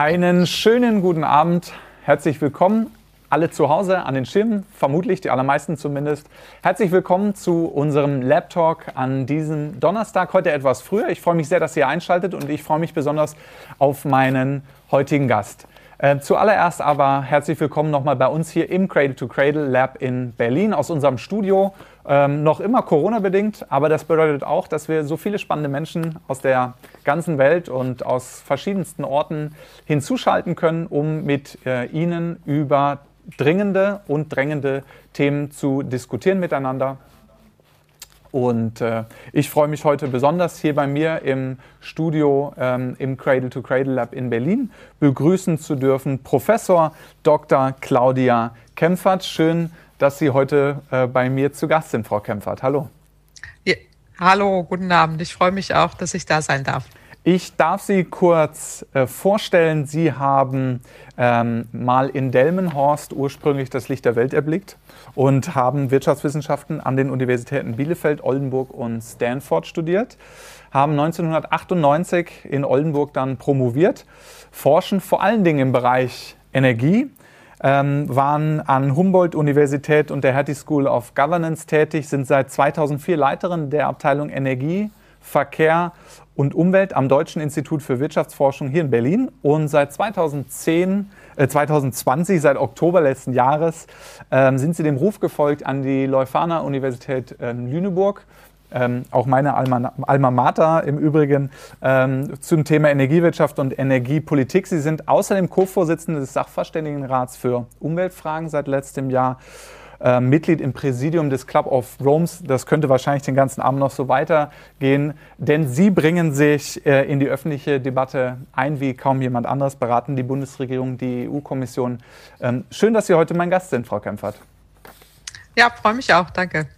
Einen schönen guten Abend. Herzlich willkommen alle zu Hause an den Schirmen, vermutlich die allermeisten zumindest. Herzlich willkommen zu unserem Lab Talk an diesem Donnerstag, heute etwas früher. Ich freue mich sehr, dass ihr einschaltet und ich freue mich besonders auf meinen heutigen Gast. Äh, zuallererst aber herzlich willkommen nochmal bei uns hier im Cradle to Cradle Lab in Berlin aus unserem Studio. Ähm, noch immer Corona-bedingt, aber das bedeutet auch, dass wir so viele spannende Menschen aus der ganzen Welt und aus verschiedensten Orten hinzuschalten können, um mit äh, Ihnen über dringende und drängende Themen zu diskutieren miteinander. Und äh, ich freue mich heute besonders hier bei mir im Studio ähm, im Cradle to Cradle Lab in Berlin begrüßen zu dürfen Professor Dr. Claudia Kempfert. Schön, dass Sie heute äh, bei mir zu Gast sind, Frau Kempfert. Hallo. Ja, hallo, guten Abend. Ich freue mich auch, dass ich da sein darf. Ich darf Sie kurz äh, vorstellen. Sie haben ähm, mal in Delmenhorst ursprünglich das Licht der Welt erblickt und haben Wirtschaftswissenschaften an den Universitäten Bielefeld, Oldenburg und Stanford studiert. Haben 1998 in Oldenburg dann promoviert, forschen vor allen Dingen im Bereich Energie, ähm, waren an Humboldt-Universität und der Hattie School of Governance tätig, sind seit 2004 Leiterin der Abteilung Energie, Verkehr und Umwelt am Deutschen Institut für Wirtschaftsforschung hier in Berlin. Und seit 2010, äh 2020, seit Oktober letzten Jahres, ähm, sind sie dem Ruf gefolgt an die Leuphana Universität ähm, Lüneburg. Ähm, auch meine Alma, Alma, Mater im Übrigen ähm, zum Thema Energiewirtschaft und Energiepolitik. Sie sind außerdem Co-Vorsitzende des Sachverständigenrats für Umweltfragen seit letztem Jahr äh, Mitglied im Präsidium des Club of Romes. Das könnte wahrscheinlich den ganzen Abend noch so weitergehen, denn Sie bringen sich äh, in die öffentliche Debatte ein wie kaum jemand anderes, beraten die Bundesregierung, die EU-Kommission. Ähm, schön, dass Sie heute mein Gast sind, Frau Kempfert. Ja, freue mich auch. Danke.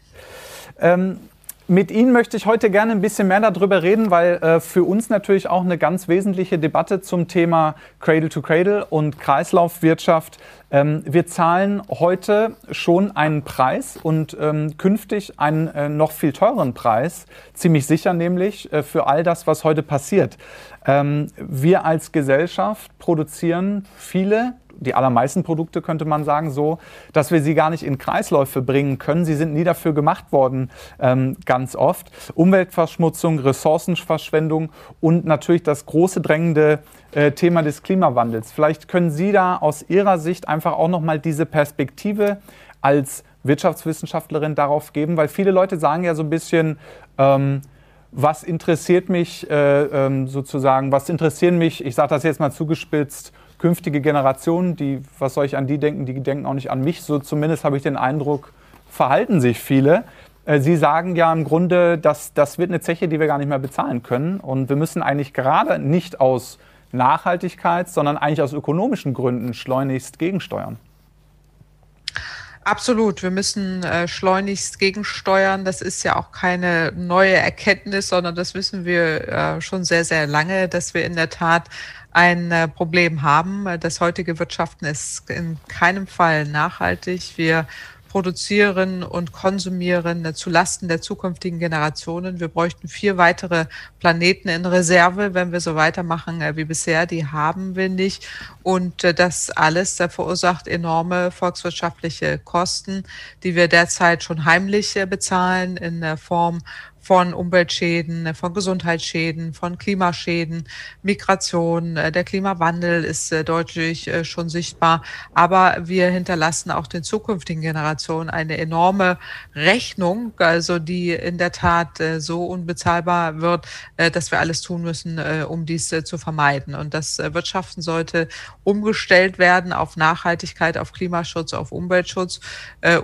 Ähm, mit Ihnen möchte ich heute gerne ein bisschen mehr darüber reden, weil äh, für uns natürlich auch eine ganz wesentliche Debatte zum Thema Cradle to Cradle und Kreislaufwirtschaft. Ähm, wir zahlen heute schon einen Preis und ähm, künftig einen äh, noch viel teureren Preis, ziemlich sicher nämlich, äh, für all das, was heute passiert. Ähm, wir als Gesellschaft produzieren viele die allermeisten Produkte könnte man sagen, so, dass wir sie gar nicht in Kreisläufe bringen können. Sie sind nie dafür gemacht worden, ähm, ganz oft. Umweltverschmutzung, Ressourcenverschwendung und natürlich das große drängende äh, Thema des Klimawandels. Vielleicht können Sie da aus Ihrer Sicht einfach auch noch mal diese Perspektive als Wirtschaftswissenschaftlerin darauf geben, weil viele Leute sagen ja so ein bisschen, ähm, was interessiert mich äh, ähm, sozusagen, was interessieren mich, ich sage das jetzt mal zugespitzt, künftige Generationen, die, was soll ich an die denken, die denken auch nicht an mich, so zumindest habe ich den Eindruck, verhalten sich viele. Äh, Sie sagen ja im Grunde, dass das wird eine Zeche, die wir gar nicht mehr bezahlen können. Und wir müssen eigentlich gerade nicht aus Nachhaltigkeit, sondern eigentlich aus ökonomischen Gründen schleunigst gegensteuern. Absolut, wir müssen äh, schleunigst gegensteuern. Das ist ja auch keine neue Erkenntnis, sondern das wissen wir äh, schon sehr, sehr lange, dass wir in der Tat ein äh, Problem haben. Das heutige Wirtschaften ist in keinem Fall nachhaltig. Wir produzieren und konsumieren äh, zu Lasten der zukünftigen Generationen. Wir bräuchten vier weitere Planeten in Reserve, wenn wir so weitermachen äh, wie bisher. Die haben wir nicht. Und das alles verursacht enorme volkswirtschaftliche Kosten, die wir derzeit schon heimlich bezahlen in der Form von Umweltschäden, von Gesundheitsschäden, von Klimaschäden, Migration. Äh, der Klimawandel ist äh, deutlich äh, schon sichtbar. Aber wir hinterlassen auch den zukünftigen Generationen eine enorme Rechnung, also die in der Tat so unbezahlbar wird, dass wir alles tun müssen, um dies zu vermeiden. Und das Wirtschaften sollte umgestellt werden auf Nachhaltigkeit, auf Klimaschutz, auf Umweltschutz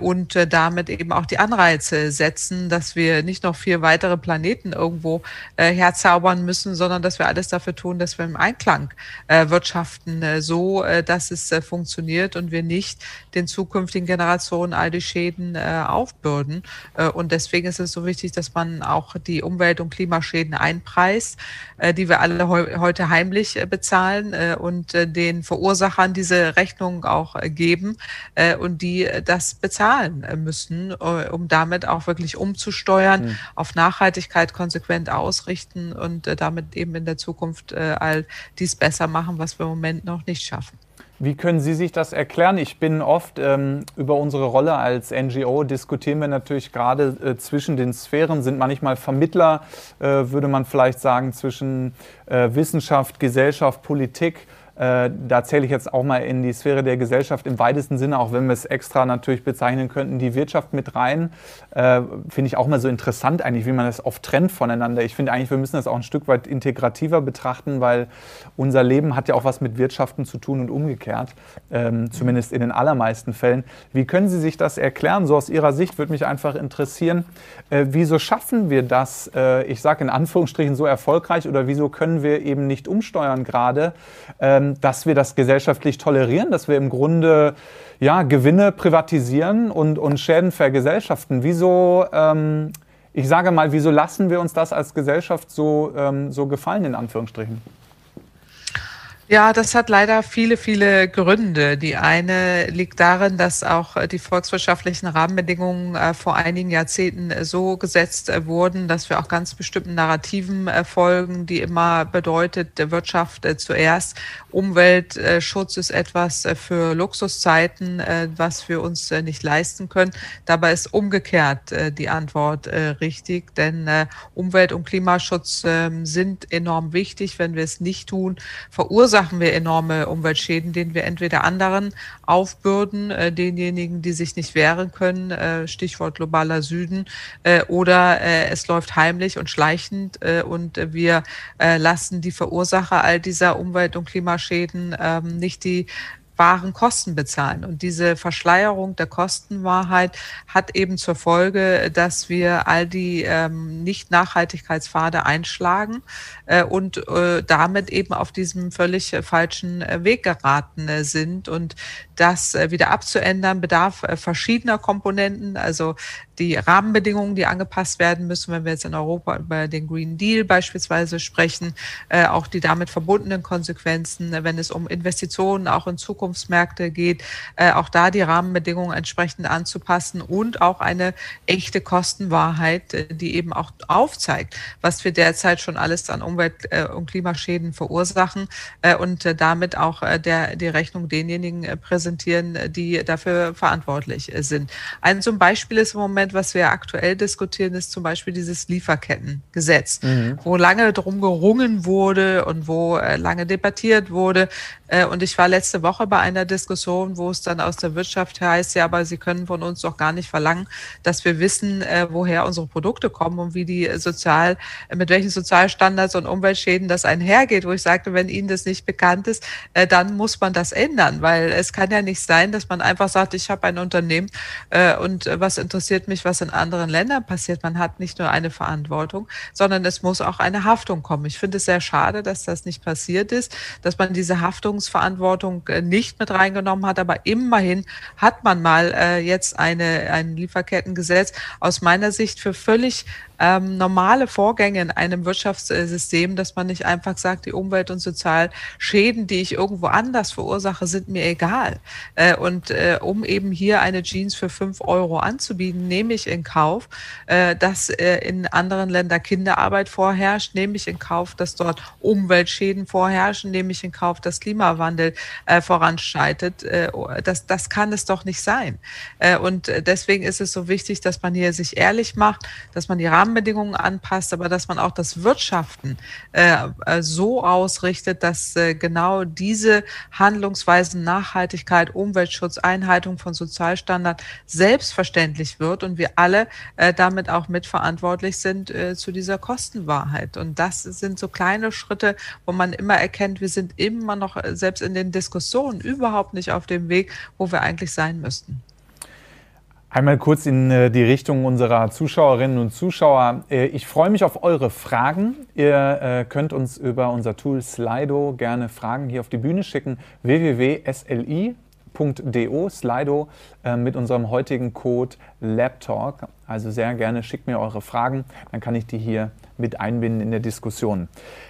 und damit eben auch die Anreize setzen, dass wir nicht noch viel weitere Planeten irgendwo äh, herzaubern müssen, sondern dass wir alles dafür tun, dass wir im Einklang äh, wirtschaften, äh, so äh, dass es äh, funktioniert und wir nicht den zukünftigen Generationen all die Schäden äh, aufbürden. Und deswegen ist es so wichtig, dass man auch die Umwelt- und Klimaschäden einpreist, die wir alle heu heute heimlich bezahlen und den Verursachern diese Rechnung auch geben und die das bezahlen müssen, um damit auch wirklich umzusteuern mhm. auf Nachhaltigkeit konsequent ausrichten und damit eben in der Zukunft all dies besser machen, was wir im Moment noch nicht schaffen. Wie können Sie sich das erklären? Ich bin oft ähm, über unsere Rolle als NGO diskutieren wir natürlich gerade äh, zwischen den Sphären, sind manchmal Vermittler, äh, würde man vielleicht sagen, zwischen äh, Wissenschaft, Gesellschaft, Politik. Äh, da zähle ich jetzt auch mal in die Sphäre der Gesellschaft im weitesten Sinne, auch wenn wir es extra natürlich bezeichnen könnten, die Wirtschaft mit rein. Äh, finde ich auch mal so interessant eigentlich, wie man das oft trennt voneinander. Ich finde eigentlich, wir müssen das auch ein Stück weit integrativer betrachten, weil unser Leben hat ja auch was mit Wirtschaften zu tun und umgekehrt, ähm, zumindest in den allermeisten Fällen. Wie können Sie sich das erklären? So aus Ihrer Sicht würde mich einfach interessieren, äh, wieso schaffen wir das, äh, ich sage in Anführungsstrichen, so erfolgreich oder wieso können wir eben nicht umsteuern gerade? Ähm, dass wir das gesellschaftlich tolerieren, dass wir im Grunde ja, Gewinne privatisieren und, und Schäden vergesellschaften. Wieso, ähm, ich sage mal, wieso lassen wir uns das als Gesellschaft so, ähm, so gefallen, in Anführungsstrichen? Ja, das hat leider viele, viele Gründe. Die eine liegt darin, dass auch äh, die volkswirtschaftlichen Rahmenbedingungen äh, vor einigen Jahrzehnten äh, so gesetzt wurden, dass wir auch ganz bestimmten Narrativen folgen, die immer bedeutet, Wirtschaft zuerst. Umweltschutz ist etwas für Luxuszeiten, was wir uns nicht leisten können. Dabei ist umgekehrt die Antwort richtig, denn Umwelt- und Klimaschutz ähm, sind enorm wichtig. Wenn wir es nicht tun, verursachen verursachen wir enorme Umweltschäden, denen wir entweder anderen aufbürden, äh, denjenigen, die sich nicht wehren können, äh, Stichwort globaler Süden, äh, oder äh, es läuft heimlich und schleichend äh, und wir äh, lassen die Verursacher all dieser Umwelt- und Klimaschäden ähm, nicht die wahren Kosten bezahlen. Und diese Verschleierung der Kostenwahrheit hat eben zur Folge, dass wir all die ähm, Nicht-Nachhaltigkeitspfade einschlagen äh, und äh, damit eben auf diesem völlig falschen äh, Weg geraten äh, sind. Und das äh, wieder abzuändern bedarf äh, verschiedener Komponenten. Also die Rahmenbedingungen, die angepasst werden müssen, wenn wir jetzt in Europa über den Green Deal beispielsweise sprechen, äh, auch die damit verbundenen Konsequenzen, wenn es um Investitionen auch in Zukunft Zukunftsmärkte geht, äh, auch da die Rahmenbedingungen entsprechend anzupassen und auch eine echte Kostenwahrheit, äh, die eben auch aufzeigt, was wir derzeit schon alles an Umwelt- äh, und Klimaschäden verursachen äh, und äh, damit auch der, die Rechnung denjenigen präsentieren, die dafür verantwortlich sind. Ein zum Beispiel ist im Moment, was wir aktuell diskutieren, ist zum Beispiel dieses Lieferkettengesetz, mhm. wo lange drum gerungen wurde und wo lange debattiert wurde. Und ich war letzte Woche bei einer Diskussion, wo es dann aus der Wirtschaft heißt, ja, aber Sie können von uns doch gar nicht verlangen, dass wir wissen, äh, woher unsere Produkte kommen und wie die sozial, mit welchen Sozialstandards und Umweltschäden das einhergeht, wo ich sagte, wenn Ihnen das nicht bekannt ist, äh, dann muss man das ändern, weil es kann ja nicht sein, dass man einfach sagt, ich habe ein Unternehmen äh, und was interessiert mich, was in anderen Ländern passiert. Man hat nicht nur eine Verantwortung, sondern es muss auch eine Haftung kommen. Ich finde es sehr schade, dass das nicht passiert ist, dass man diese Haftungsverantwortung nicht nicht mit reingenommen hat, aber immerhin hat man mal äh, jetzt eine, ein Lieferkettengesetz aus meiner Sicht für völlig ähm, normale Vorgänge in einem Wirtschaftssystem, dass man nicht einfach sagt, die Umwelt- und Sozialschäden, die ich irgendwo anders verursache, sind mir egal. Äh, und äh, um eben hier eine Jeans für fünf Euro anzubieten, nehme ich in Kauf, äh, dass äh, in anderen Ländern Kinderarbeit vorherrscht, nehme ich in Kauf, dass dort Umweltschäden vorherrschen, nehme ich in Kauf, dass Klimawandel äh, voranschreitet. Äh, das, das kann es doch nicht sein. Und deswegen ist es so wichtig, dass man hier sich ehrlich macht, dass man die Rahmen Rahmenbedingungen anpasst, aber dass man auch das Wirtschaften äh, äh, so ausrichtet, dass äh, genau diese Handlungsweisen Nachhaltigkeit, Umweltschutz, Einhaltung von Sozialstandards selbstverständlich wird und wir alle äh, damit auch mitverantwortlich sind äh, zu dieser Kostenwahrheit. Und das sind so kleine Schritte, wo man immer erkennt, wir sind immer noch äh, selbst in den Diskussionen überhaupt nicht auf dem Weg, wo wir eigentlich sein müssten. Einmal kurz in äh, die Richtung unserer Zuschauerinnen und Zuschauer. Äh, ich freue mich auf eure Fragen. Ihr äh, könnt uns über unser Tool Slido gerne Fragen hier auf die Bühne schicken. www.sli.do Slido mit unserem heutigen Code LabTalk. Also sehr gerne schickt mir eure Fragen, dann kann ich die hier mit einbinden in der Diskussion.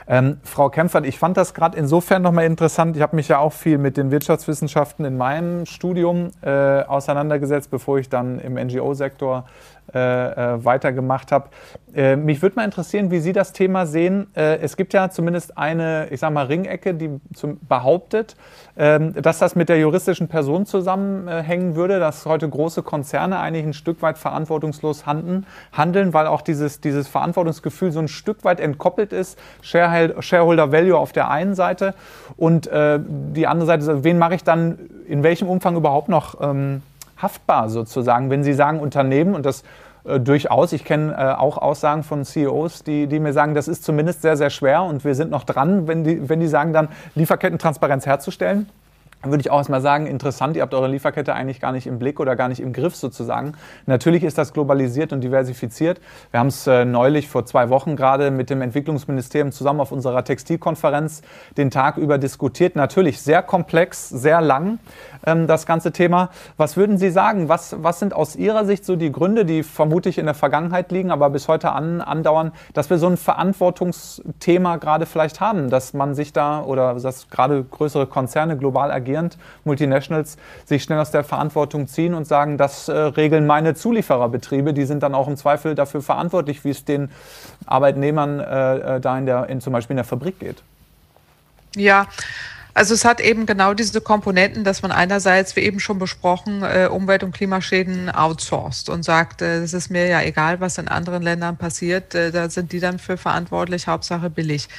Ähm, Frau Kempfert, ich fand das gerade insofern nochmal interessant. Ich habe mich ja auch viel mit den Wirtschaftswissenschaften in meinem Studium äh, auseinandergesetzt, bevor ich dann im NGO-Sektor weitergemacht habe. Äh, mich würde mal interessieren, wie Sie das Thema sehen. Äh, es gibt ja zumindest eine, ich sage mal, Ringecke, die zum, behauptet, ähm, dass das mit der juristischen Person zusammenhängen würde, dass heute große Konzerne eigentlich ein Stück weit verantwortungslos handeln, handeln weil auch dieses, dieses Verantwortungsgefühl so ein Stück weit entkoppelt ist. Shareholder Value auf der einen Seite und äh, die andere Seite, wen mache ich dann in welchem Umfang überhaupt noch ähm, haftbar sozusagen, wenn Sie sagen Unternehmen und das äh, durchaus, ich kenne äh, auch Aussagen von CEOs, die, die mir sagen, das ist zumindest sehr, sehr schwer und wir sind noch dran, wenn die, wenn die sagen dann, Lieferkettentransparenz herzustellen würde ich auch erstmal sagen, interessant, ihr habt eure Lieferkette eigentlich gar nicht im Blick oder gar nicht im Griff sozusagen. Natürlich ist das globalisiert und diversifiziert. Wir haben es äh, neulich vor zwei Wochen gerade mit dem Entwicklungsministerium zusammen auf unserer Textilkonferenz den Tag über diskutiert. Natürlich sehr komplex, sehr lang ähm, das ganze Thema. Was würden Sie sagen? Was, was sind aus Ihrer Sicht so die Gründe, die vermutlich in der Vergangenheit liegen, aber bis heute an, andauern, dass wir so ein Verantwortungsthema gerade vielleicht haben, dass man sich da oder dass gerade größere Konzerne global agieren? agierend Multinationals sich schnell aus der Verantwortung ziehen und sagen, das äh, regeln meine Zuliefererbetriebe, die sind dann auch im Zweifel dafür verantwortlich, wie es den Arbeitnehmern äh, äh da in der, in, zum Beispiel in der Fabrik geht. Ja, also es hat eben genau diese Komponenten, dass man einerseits, wie eben schon besprochen, äh, Umwelt- und Klimaschäden outsourced und sagt, äh, es ist mir ja egal, was in anderen Ländern passiert, äh, da sind die dann für verantwortlich, Hauptsache billig.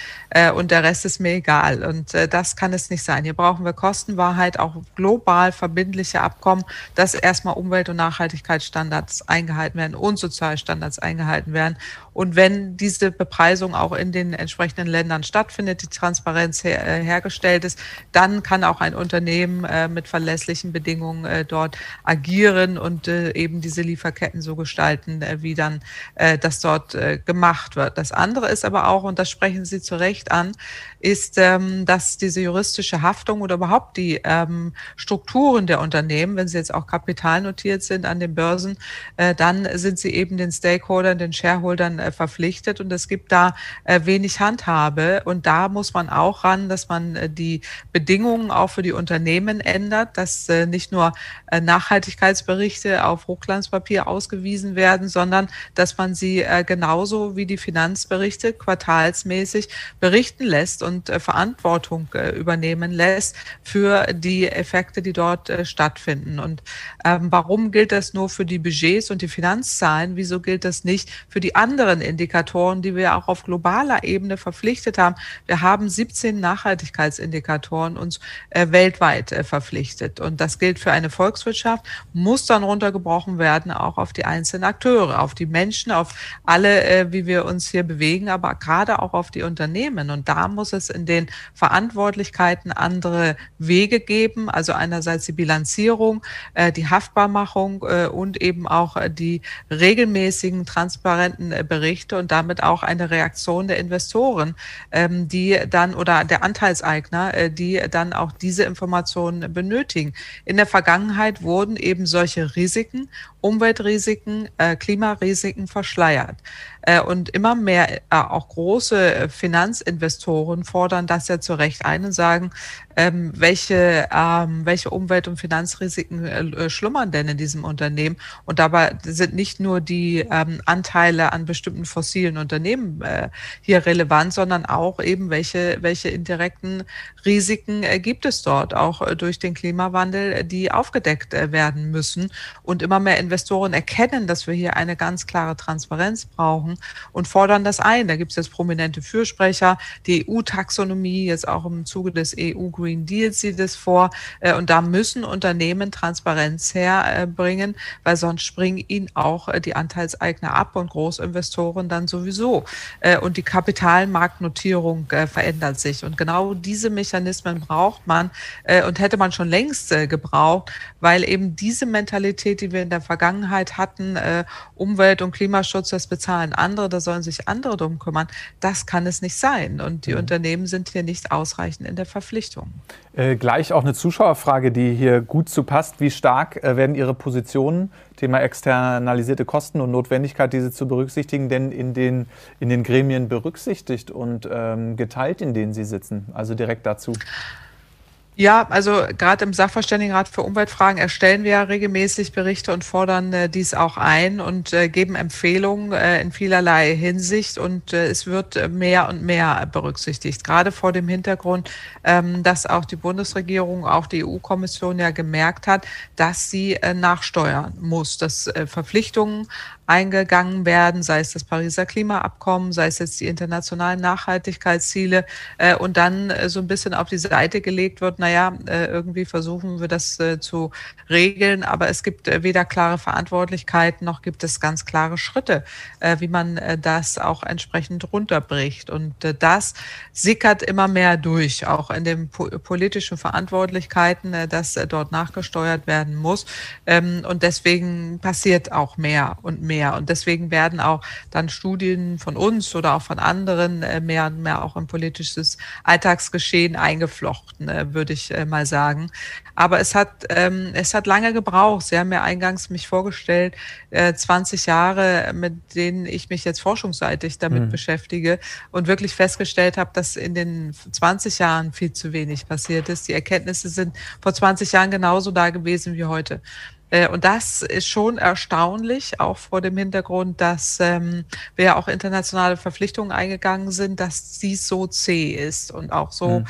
Und der Rest ist mir egal. Und das kann es nicht sein. Hier brauchen wir Kostenwahrheit, auch global verbindliche Abkommen, dass erstmal Umwelt- und Nachhaltigkeitsstandards eingehalten werden und Sozialstandards eingehalten werden. Und wenn diese Bepreisung auch in den entsprechenden Ländern stattfindet, die Transparenz her, hergestellt ist, dann kann auch ein Unternehmen äh, mit verlässlichen Bedingungen äh, dort agieren und äh, eben diese Lieferketten so gestalten, äh, wie dann äh, das dort gemacht wird. Das andere ist aber auch, und das sprechen Sie zu Recht an, ist, ähm, dass diese juristische Haftung oder überhaupt die ähm, Strukturen der Unternehmen, wenn sie jetzt auch kapitalnotiert sind an den Börsen, dann sind sie eben den Stakeholdern, den Shareholdern äh, verpflichtet und es gibt da äh, wenig Handhabe. Und da muss man auch ran, dass man äh, die Bedingungen auch für die Unternehmen ändert, dass nicht nur Nachhaltigkeitsberichte auf Hochglanzpapier ausgewiesen werden, sondern dass man sie genauso wie die Finanzberichte quartalsmäßig berichten lässt und Verantwortung übernehmen lässt für die Effekte, die dort stattfinden. Und ähm, warum gilt das nur für die Budgets und die Finanzzahlen? Wieso gilt das nicht für die anderen anderen Indikatoren, die wir auch auf globaler Ebene verpflichtet haben. Wir haben 17 Nachhaltigkeitsindikatoren uns äh, weltweit äh, verpflichtet. Und das gilt für eine Volkswirtschaft, muss dann runtergebrochen werden, auch auf die einzelnen Akteure, auf die Menschen, auf alle, äh, wie wir uns hier bewegen, aber gerade auch auf die Unternehmen. Und da muss es in den Verantwortlichkeiten andere Wege geben. Also einerseits die Bilanzierung, äh, die Haftbarmachung äh, und eben auch äh, die regelmäßigen, transparenten Berichte und damit auch eine Reaktion der Investoren, ähm, die dann oder der Anteilseigner, die dann auch diese Informationen benötigen. In der Vergangenheit wurden eben solche Risiken, Umweltrisiken, Klimarisiken verschleiert. Äh, und immer mehr äh, auch große Finanzinvestoren fordern das ja zu Recht ein und sagen, ähm, welche, ähm, welche Umwelt- und Finanzrisiken äh, schlummern denn in diesem Unternehmen? Und dabei sind nicht nur die ähm, Anteile an bestimmten fossilen Unternehmen hier relevant, sondern auch eben welche, welche indirekten Risiken gibt es dort, auch durch den Klimawandel, die aufgedeckt werden müssen. Und immer mehr Investoren erkennen, dass wir hier eine ganz klare Transparenz brauchen und fordern das ein. Da gibt es jetzt prominente Fürsprecher. Die EU-Taxonomie, jetzt auch im Zuge des EU-Green Deals sieht es vor. Äh, und da müssen Unternehmen Transparenz herbringen, weil sonst springen ihnen auch äh, die Anteilseigner ab und Großinvestoren dann sowieso. Äh, und die Kapitalmarktnotierung verändert sich. Und genau diese Mechanismen braucht man und hätte man schon längst gebraucht, weil eben diese Mentalität, die wir in der Vergangenheit hatten, Umwelt- und Klimaschutz, das bezahlen andere, andere, da sollen sich andere drum kümmern. Das kann es nicht sein. Und die mhm. Unternehmen sind hier nicht ausreichend in der Verpflichtung. Äh, gleich auch eine Zuschauerfrage, die hier gut zu passt. Wie stark äh, werden Ihre Positionen, Thema externalisierte Kosten und Notwendigkeit, diese zu berücksichtigen, denn in den, in den Gremien berücksichtigt und ähm, geteilt, in denen Sie sitzen? Also direkt dazu. Ja, also gerade im Sachverständigenrat für Umweltfragen erstellen wir ja regelmäßig Berichte und fordern äh, dies auch ein und äh, geben Empfehlungen äh, in vielerlei Hinsicht und äh, es wird äh, mehr und mehr berücksichtigt. Gerade vor dem Hintergrund, ähm, dass auch die Bundesregierung, auch die EU-Kommission ja gemerkt hat, dass sie äh, nachsteuern muss, dass Verpflichtungen eingegangen werden, sei es das Pariser Klimaabkommen, sei es jetzt die internationalen Nachhaltigkeitsziele äh, und dann äh, so ein bisschen auf die Seite gelegt wird, naja, äh, irgendwie versuchen wir das äh, zu regeln, aber es gibt äh, weder klare Verantwortlichkeiten noch gibt es ganz klare Schritte, äh, wie man äh, das auch entsprechend runterbricht. Und äh, das sickert immer mehr durch, auch in den po politischen Verantwortlichkeiten, äh, dass äh, dort nachgesteuert werden muss. Ähm, und deswegen passiert auch mehr und mehr mehr. Und deswegen werden auch dann Studien von uns oder auch von anderen äh, mehr und mehr auch im politisches Alltagsgeschehen eingeflochten, äh, würde ich äh, mal sagen. Aber es hat, ähm, es hat lange gebraucht. Sie haben ja eingangs mich vorgestellt, 20 Jahre, mit denen ich mich jetzt forschungsseitig damit mhm. beschäftige und wirklich festgestellt habe, dass in den 20 Jahren viel zu wenig passiert ist. Die Erkenntnisse sind vor 20 Jahren genauso da gewesen wie heute. Äh, und das ist schon erstaunlich, auch vor dem Hintergrund, dass ähm, wir ja auch internationale Verpflichtungen eingegangen sind, dass dies so zäh ist und auch so mhm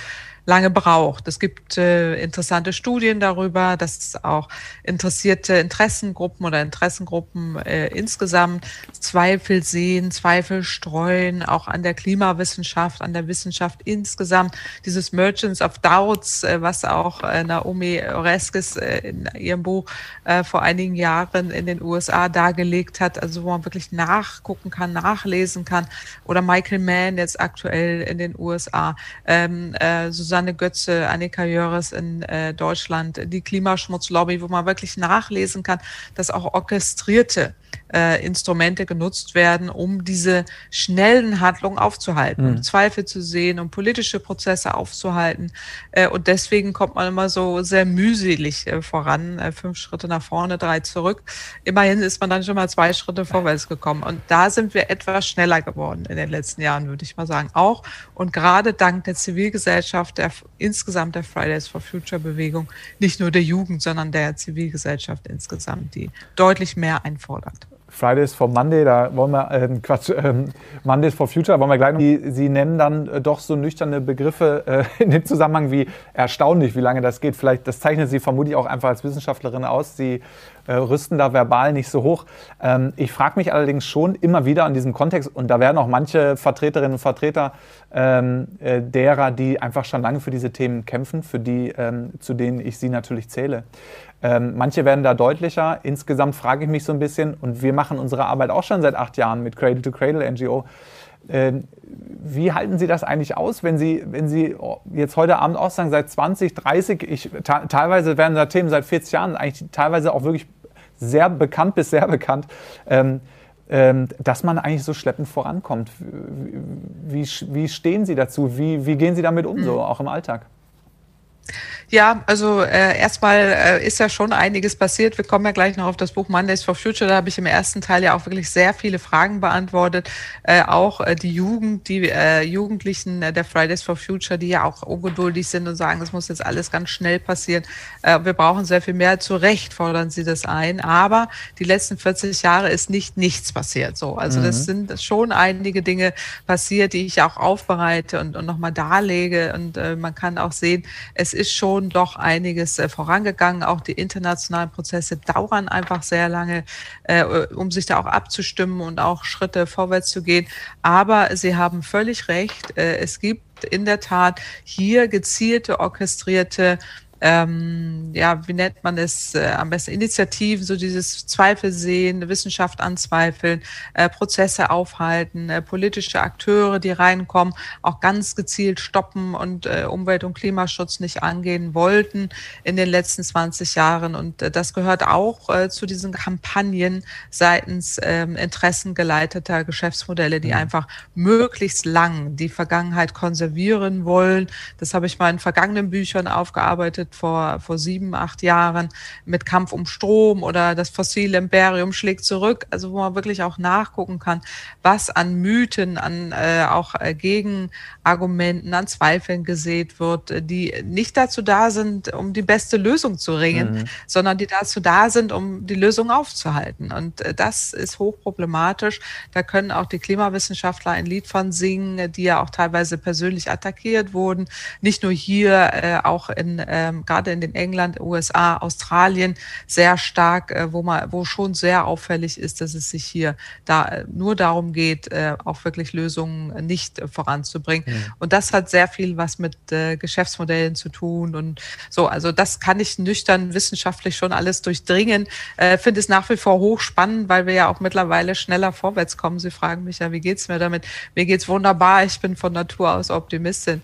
lange braucht. Es gibt äh, interessante Studien darüber, dass auch interessierte Interessengruppen oder Interessengruppen äh, insgesamt Zweifel sehen, Zweifel streuen, auch an der Klimawissenschaft, an der Wissenschaft insgesamt. Dieses Merchants of Doubts, äh, was auch äh, Naomi Oreskes äh, in ihrem Buch äh, vor einigen Jahren in den USA dargelegt hat, also wo man wirklich nachgucken kann, nachlesen kann. Oder Michael Mann jetzt aktuell in den USA. Ähm, äh, Susanne Götze, Annika Jöres in äh, Deutschland, die Klimaschmutzlobby, wo man wirklich nachlesen kann, dass auch orchestrierte äh, Instrumente genutzt werden, um diese schnellen Handlungen aufzuhalten, mhm. um Zweifel zu sehen, um politische Prozesse aufzuhalten. Äh, und deswegen kommt man immer so sehr mühselig äh, voran, äh, fünf Schritte nach vorne, drei zurück. Immerhin ist man dann schon mal zwei Schritte vorwärts gekommen. Und da sind wir etwas schneller geworden in den letzten Jahren, würde ich mal sagen. Auch und gerade dank der Zivilgesellschaft, der insgesamt der Fridays for Future Bewegung, nicht nur der Jugend, sondern der Zivilgesellschaft insgesamt, die deutlich mehr einfordert. Fridays for Monday, da wollen wir, äh, Quatsch, äh, Mondays for Future, wollen wir gleich noch, die, Sie nennen dann äh, doch so nüchterne Begriffe äh, in dem Zusammenhang wie erstaunlich, wie lange das geht. Vielleicht, das zeichnet Sie vermutlich auch einfach als Wissenschaftlerin aus. Sie rüsten da verbal nicht so hoch. Ähm, ich frage mich allerdings schon immer wieder an diesem Kontext, und da werden auch manche Vertreterinnen und Vertreter ähm, äh, derer, die einfach schon lange für diese Themen kämpfen, für die, ähm, zu denen ich sie natürlich zähle. Ähm, manche werden da deutlicher. Insgesamt frage ich mich so ein bisschen, und wir machen unsere Arbeit auch schon seit acht Jahren mit Cradle to Cradle NGO. Ähm, wie halten Sie das eigentlich aus, wenn Sie, wenn Sie jetzt heute Abend auch sagen, seit 20, 30, ich, teilweise werden da Themen seit 40 Jahren eigentlich teilweise auch wirklich sehr bekannt bis sehr bekannt, ähm, ähm, dass man eigentlich so schleppend vorankommt. Wie, wie stehen Sie dazu? Wie, wie gehen Sie damit um, so mhm. auch im Alltag? Ja, also äh, erstmal äh, ist ja schon einiges passiert. Wir kommen ja gleich noch auf das Buch Mondays for Future. Da habe ich im ersten Teil ja auch wirklich sehr viele Fragen beantwortet. Äh, auch äh, die Jugend, die äh, Jugendlichen äh, der Fridays for Future, die ja auch ungeduldig sind und sagen, es muss jetzt alles ganz schnell passieren. Äh, wir brauchen sehr viel mehr. Zu Recht fordern sie das ein. Aber die letzten 40 Jahre ist nicht nichts passiert. So, also mhm. das sind schon einige Dinge passiert, die ich auch aufbereite und, und nochmal darlege. Und äh, man kann auch sehen, es ist schon schon doch einiges äh, vorangegangen. Auch die internationalen Prozesse dauern einfach sehr lange, äh, um sich da auch abzustimmen und auch Schritte vorwärts zu gehen. Aber Sie haben völlig recht. Äh, es gibt in der Tat hier gezielte, orchestrierte ähm, ja, wie nennt man es äh, am besten, Initiativen, so dieses Zweifel sehen, Wissenschaft anzweifeln, äh, Prozesse aufhalten, äh, politische Akteure, die reinkommen, auch ganz gezielt stoppen und äh, Umwelt- und Klimaschutz nicht angehen wollten in den letzten 20 Jahren. Und äh, das gehört auch äh, zu diesen Kampagnen seitens ähm, interessengeleiteter Geschäftsmodelle, die mhm. einfach möglichst lang die Vergangenheit konservieren wollen. Das habe ich mal in vergangenen Büchern aufgearbeitet gestartet vor, vor sieben, acht Jahren mit Kampf um Strom oder das fossile Imperium schlägt zurück. Also wo man wirklich auch nachgucken kann, was an Mythen, an äh, auch äh, Gegenargumenten, an Zweifeln gesät wird, die nicht dazu da sind, um die beste Lösung zu ringen, mhm. sondern die dazu da sind, um die Lösung aufzuhalten. Und äh, das ist hochproblematisch. Da können auch die Klimawissenschaftler ein Lied von singen, die ja auch teilweise persönlich attackiert wurden. Nicht nur hier, äh, auch in, ähm, gerade in den England, USA, Australien sehr stark, äh, wo man, wo schon sehr auffällig ist, dass es sich hier da äh, nur darum geht, äh, auch wirklich Lösungen nicht äh, voranzubringen. Mhm. Und das hat sehr viel was mit äh, Geschäftsmodellen zu tun und so. Also das kann ich nüchtern wissenschaftlich schon alles durchdringen. Äh, Finde es nach wie vor hochspannend, weil wir ja auch mittlerweile schneller vorwärts kommen. Sie fragen mich ja, wie geht's mir damit? Mir geht's wunderbar. Ich bin von Natur aus Optimistin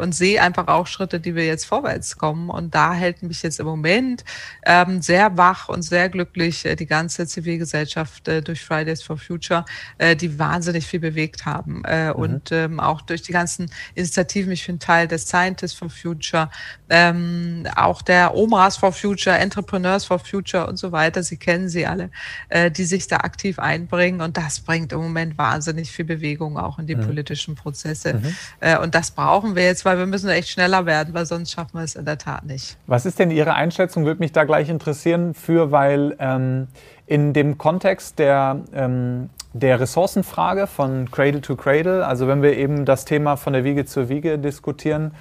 und sehe einfach auch Schritte, die wir jetzt vorwärts kommen. Und da hält mich jetzt im Moment ähm, sehr wach und sehr glücklich äh, die ganze Zivilgesellschaft äh, durch Fridays for Future, äh, die wahnsinnig viel bewegt haben. Äh, mhm. Und ähm, auch durch die ganzen Initiativen. Ich bin Teil des Scientists for Future, ähm, auch der OMRAS for Future, Entrepreneurs for Future und so weiter. Sie kennen sie alle, äh, die sich da aktiv einbringen. Und das bringt im Moment wahnsinnig viel Bewegung auch in die mhm. politischen Prozesse. Mhm. Äh, und das brauchen wir jetzt, weil wir müssen echt schneller werden, weil sonst schaffen wir es in der Tat nicht. Was ist denn Ihre Einschätzung? Würde mich da gleich interessieren, für, weil ähm, in dem Kontext der ähm, der Ressourcenfrage von Cradle to Cradle, also wenn wir eben das Thema von der Wiege zur Wiege diskutieren,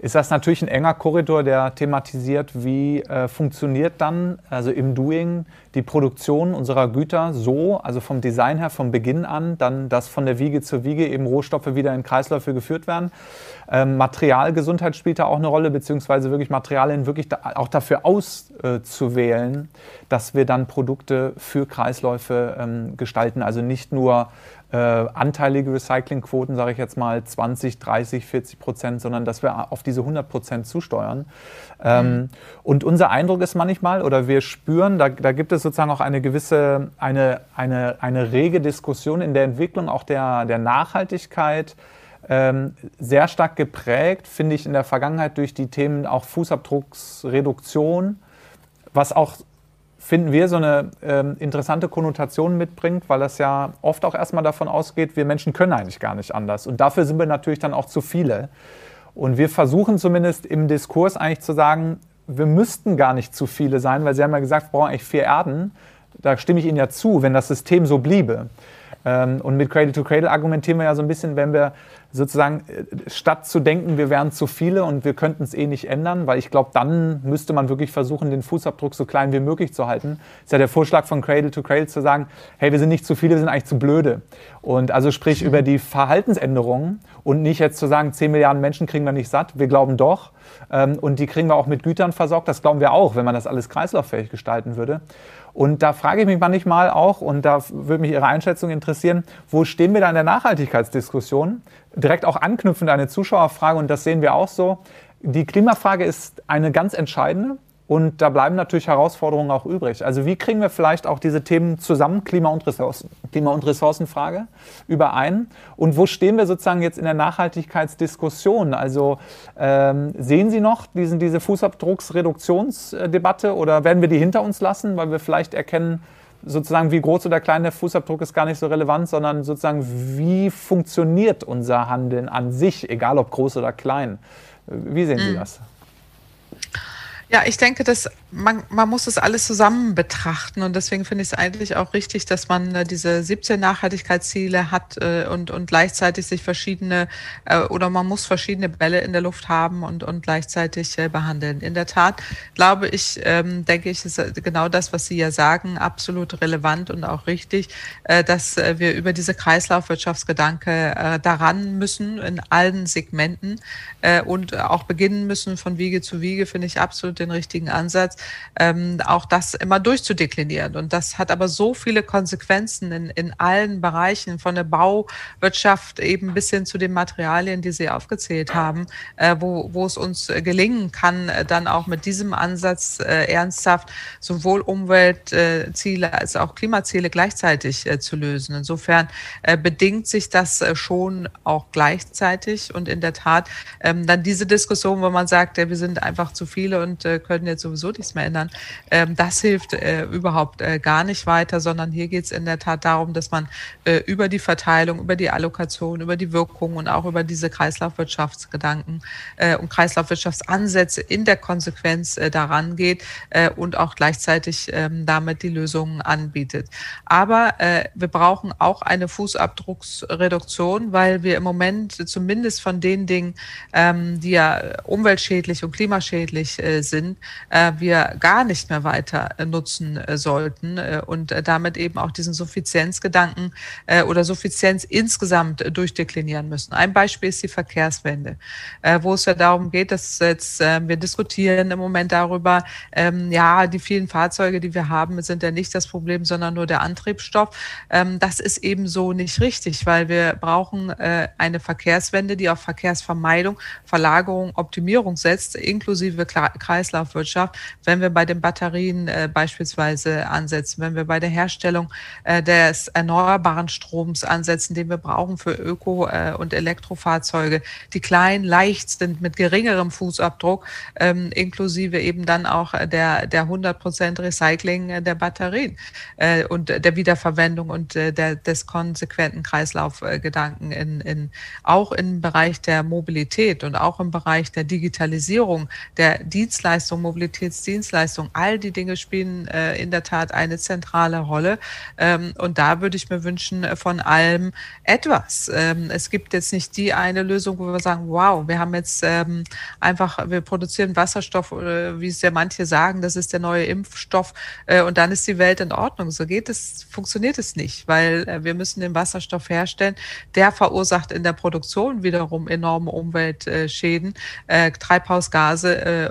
ist das natürlich ein enger Korridor, der thematisiert, wie äh, funktioniert dann, also im Doing, die Produktion unserer Güter so, also vom Design her, vom Beginn an, dann, dass von der Wiege zur Wiege eben Rohstoffe wieder in Kreisläufe geführt werden. Ähm, Materialgesundheit spielt da auch eine Rolle, beziehungsweise wirklich Materialien wirklich da, auch dafür auszuwählen, äh, dass wir dann Produkte für Kreisläufe ähm, gestalten. Also nicht nur äh, anteilige Recyclingquoten, sage ich jetzt mal 20, 30, 40 Prozent, sondern dass wir auf diese 100 Prozent zusteuern. Ähm, mhm. Und unser Eindruck ist manchmal, oder wir spüren, da, da, gibt es sozusagen auch eine gewisse, eine, eine, eine rege Diskussion in der Entwicklung auch der, der Nachhaltigkeit, ähm, sehr stark geprägt, finde ich, in der Vergangenheit durch die Themen auch Fußabdrucksreduktion, was auch finden wir, so eine ähm, interessante Konnotation mitbringt, weil das ja oft auch erstmal davon ausgeht, wir Menschen können eigentlich gar nicht anders. Und dafür sind wir natürlich dann auch zu viele. Und wir versuchen zumindest im Diskurs eigentlich zu sagen, wir müssten gar nicht zu viele sein, weil Sie haben ja gesagt, wir brauchen eigentlich vier Erden. Da stimme ich Ihnen ja zu, wenn das System so bliebe. Ähm, und mit Cradle to Cradle argumentieren wir ja so ein bisschen, wenn wir sozusagen, äh, statt zu denken, wir wären zu viele und wir könnten es eh nicht ändern, weil ich glaube, dann müsste man wirklich versuchen, den Fußabdruck so klein wie möglich zu halten. ist ja der Vorschlag von Cradle to Cradle zu sagen, hey, wir sind nicht zu viele, wir sind eigentlich zu blöde. Und also sprich über die Verhaltensänderungen und nicht jetzt zu sagen, 10 Milliarden Menschen kriegen wir nicht satt. Wir glauben doch. Ähm, und die kriegen wir auch mit Gütern versorgt. Das glauben wir auch, wenn man das alles kreislauffähig gestalten würde. Und da frage ich mich manchmal auch, und da würde mich Ihre Einschätzung interessieren, wo stehen wir da in der Nachhaltigkeitsdiskussion? Direkt auch anknüpfend an eine Zuschauerfrage, und das sehen wir auch so. Die Klimafrage ist eine ganz entscheidende. Und da bleiben natürlich Herausforderungen auch übrig. Also wie kriegen wir vielleicht auch diese Themen zusammen, Klima- und, Ressourcen, Klima und Ressourcenfrage, überein? Und wo stehen wir sozusagen jetzt in der Nachhaltigkeitsdiskussion? Also ähm, sehen Sie noch diesen, diese Fußabdrucksreduktionsdebatte oder werden wir die hinter uns lassen, weil wir vielleicht erkennen, sozusagen wie groß oder klein der Fußabdruck ist gar nicht so relevant, sondern sozusagen wie funktioniert unser Handeln an sich, egal ob groß oder klein? Wie sehen Sie mhm. das? Ja, ich denke, dass man, man muss es alles zusammen betrachten und deswegen finde ich es eigentlich auch richtig, dass man äh, diese 17 Nachhaltigkeitsziele hat äh, und, und gleichzeitig sich verschiedene äh, oder man muss verschiedene Bälle in der Luft haben und, und gleichzeitig behandeln. In der Tat glaube ich, ähm, denke ich, ist genau das, was Sie ja sagen, absolut relevant und auch richtig, dass wir über diese Kreislaufwirtschaftsgedanke daran müssen in allen Segmenten und auch beginnen müssen von Wiege zu Wiege, finde ich absolut den richtigen Ansatz, ähm, auch das immer durchzudeklinieren. Und das hat aber so viele Konsequenzen in, in allen Bereichen, von der Bauwirtschaft eben bis hin zu den Materialien, die Sie aufgezählt haben, äh, wo, wo es uns gelingen kann, äh, dann auch mit diesem Ansatz äh, ernsthaft sowohl Umweltziele als auch Klimaziele gleichzeitig äh, zu lösen. Insofern äh, bedingt sich das äh, schon auch gleichzeitig und in der Tat ähm, dann diese Diskussion, wo man sagt, ja, wir sind einfach zu viele und äh, können jetzt sowieso nichts mehr ändern, ähm, das hilft äh, überhaupt äh, gar nicht weiter, sondern hier geht es in der Tat darum, dass man äh, über die Verteilung, über die Allokation, über die Wirkung und auch über diese Kreislaufwirtschaftsgedanken äh, und Kreislaufwirtschaftsansätze in der Konsequenz äh, daran geht äh, und auch gleichzeitig ähm, damit die Lösungen anbietet. Aber äh, wir brauchen auch eine Fußabdrucksreduktion, weil wir im Moment zumindest von den Dingen, ähm, die ja umweltschädlich und klimaschädlich äh, sind, äh, wir gar nicht mehr weiter äh, nutzen äh, sollten äh, und damit eben auch diesen Suffizienzgedanken oder Suffizienz insgesamt durchdeklinieren müssen. Ein Beispiel ist die Verkehrswende, wo es ja darum geht, dass jetzt wir diskutieren im Moment darüber, ähm, ja, die vielen Fahrzeuge, die wir haben, sind ja nicht das Problem, sondern nur der Antriebsstoff. Ähm, das ist eben so nicht richtig, weil wir brauchen eine Verkehrswende, die auf Verkehrsvermeidung, Verlagerung, Optimierung setzt, inklusive Kreislaufwirtschaft. Wenn wir bei den Batterien äh, beispielsweise ansetzen, wenn wir bei der Herstellung äh, des erneuerbaren Stroms ansetzen, den wir brauchen für Öko- äh, und Elektrofahrzeuge, die klein, leicht sind, mit geringerem Fußabdruck, ähm, inklusive eben dann auch der, der 100 Prozent Recycling der Batterien äh, und der Wiederverwendung und äh, der, des konsequenten Kreislaufgedanken in, in, auch im Bereich der Mobilität und auch im Bereich der Digitalisierung, der Dienstleistung, Mobilitätsdienstleistung. All die Dinge spielen äh, in der Tat eine zentrale Rolle. Ähm, und da würde ich mir wünschen, äh, von allem etwas. Ähm, es gibt jetzt nicht die eine Lösung, wo wir sagen, wow, wir haben jetzt ähm, einfach, wir produzieren Wasserstoff, äh, wie es ja manche sagen, das ist der neue Impfstoff äh, und dann ist die Welt in Ordnung. So geht es, funktioniert es nicht, weil äh, wir müssen den Wasserstoff herstellen. Der verursacht in der Produktion wiederum enorme Umweltschäden, äh, Treibhausgase äh,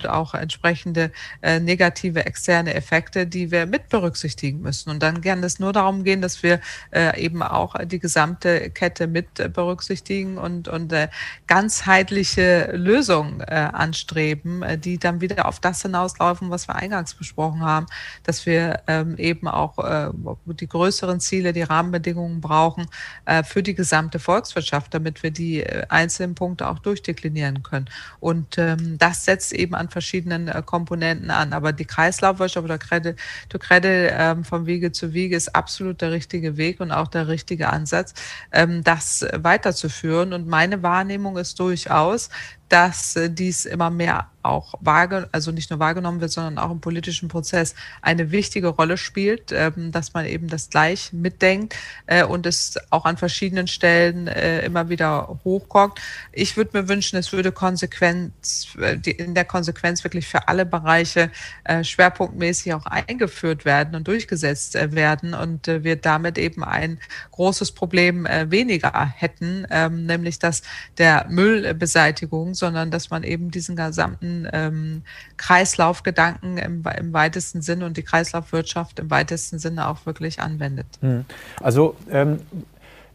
und auch entsprechende äh, negative externe Effekte, die wir mit berücksichtigen müssen. Und dann kann es nur darum gehen, dass wir äh, eben auch die gesamte Kette mit berücksichtigen und, und äh, ganzheitliche Lösungen äh, anstreben, äh, die dann wieder auf das hinauslaufen, was wir eingangs besprochen haben, dass wir ähm, eben auch äh, die größeren Ziele, die Rahmenbedingungen brauchen äh, für die gesamte Volkswirtschaft, damit wir die äh, einzelnen Punkte auch durchdeklinieren können. Und ähm, das setzt eben an verschiedenen äh, Komponenten an. Aber die Kreislaufwirtschaft oder Credit to Credit ähm, vom Wege zu Wiege ist absolut der richtige Weg und auch der richtige Ansatz, ähm, das weiterzuführen. Und meine Wahrnehmung ist durchaus, dass äh, dies immer mehr auch wahrgenommen, also nicht nur wahrgenommen wird, sondern auch im politischen Prozess eine wichtige Rolle spielt, ähm, dass man eben das gleich mitdenkt äh, und es auch an verschiedenen Stellen äh, immer wieder hochkommt. Ich würde mir wünschen, es würde Konsequenz, in der Konsequenz wirklich für alle Bereiche schwerpunktmäßig auch eingeführt werden und durchgesetzt werden und wir damit eben ein großes Problem weniger hätten, ähm, nämlich dass der Müllbeseitigung sondern dass man eben diesen gesamten ähm, Kreislaufgedanken im, im, weitesten Sinne und die Kreislaufwirtschaft im weitesten Sinne auch wirklich anwendet. Hm. Also ähm,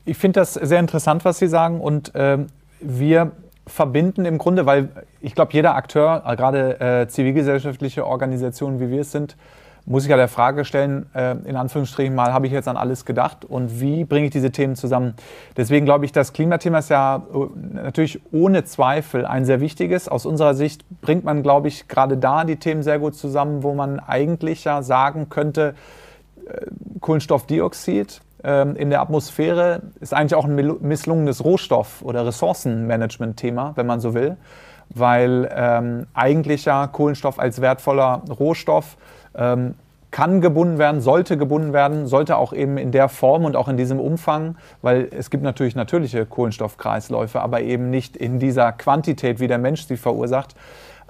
ich finde das sehr interessant, was Sie sagen und ähm, wir verbinden im Grunde, weil ich glaube, jeder Akteur, gerade äh, zivilgesellschaftliche Organisationen, wie wir es sind, muss ich ja der Frage stellen, äh, in Anführungsstrichen mal, habe ich jetzt an alles gedacht und wie bringe ich diese Themen zusammen? Deswegen glaube ich, das Klimathema ist ja äh, natürlich ohne Zweifel ein sehr wichtiges. Aus unserer Sicht bringt man, glaube ich, gerade da die Themen sehr gut zusammen, wo man eigentlich ja sagen könnte, äh, Kohlenstoffdioxid ähm, in der Atmosphäre ist eigentlich auch ein misslungenes Rohstoff- oder Ressourcenmanagement-Thema, wenn man so will, weil ähm, eigentlich ja Kohlenstoff als wertvoller Rohstoff ähm, kann gebunden werden, sollte gebunden werden, sollte auch eben in der Form und auch in diesem Umfang, weil es gibt natürlich natürliche Kohlenstoffkreisläufe, aber eben nicht in dieser Quantität, wie der Mensch sie verursacht.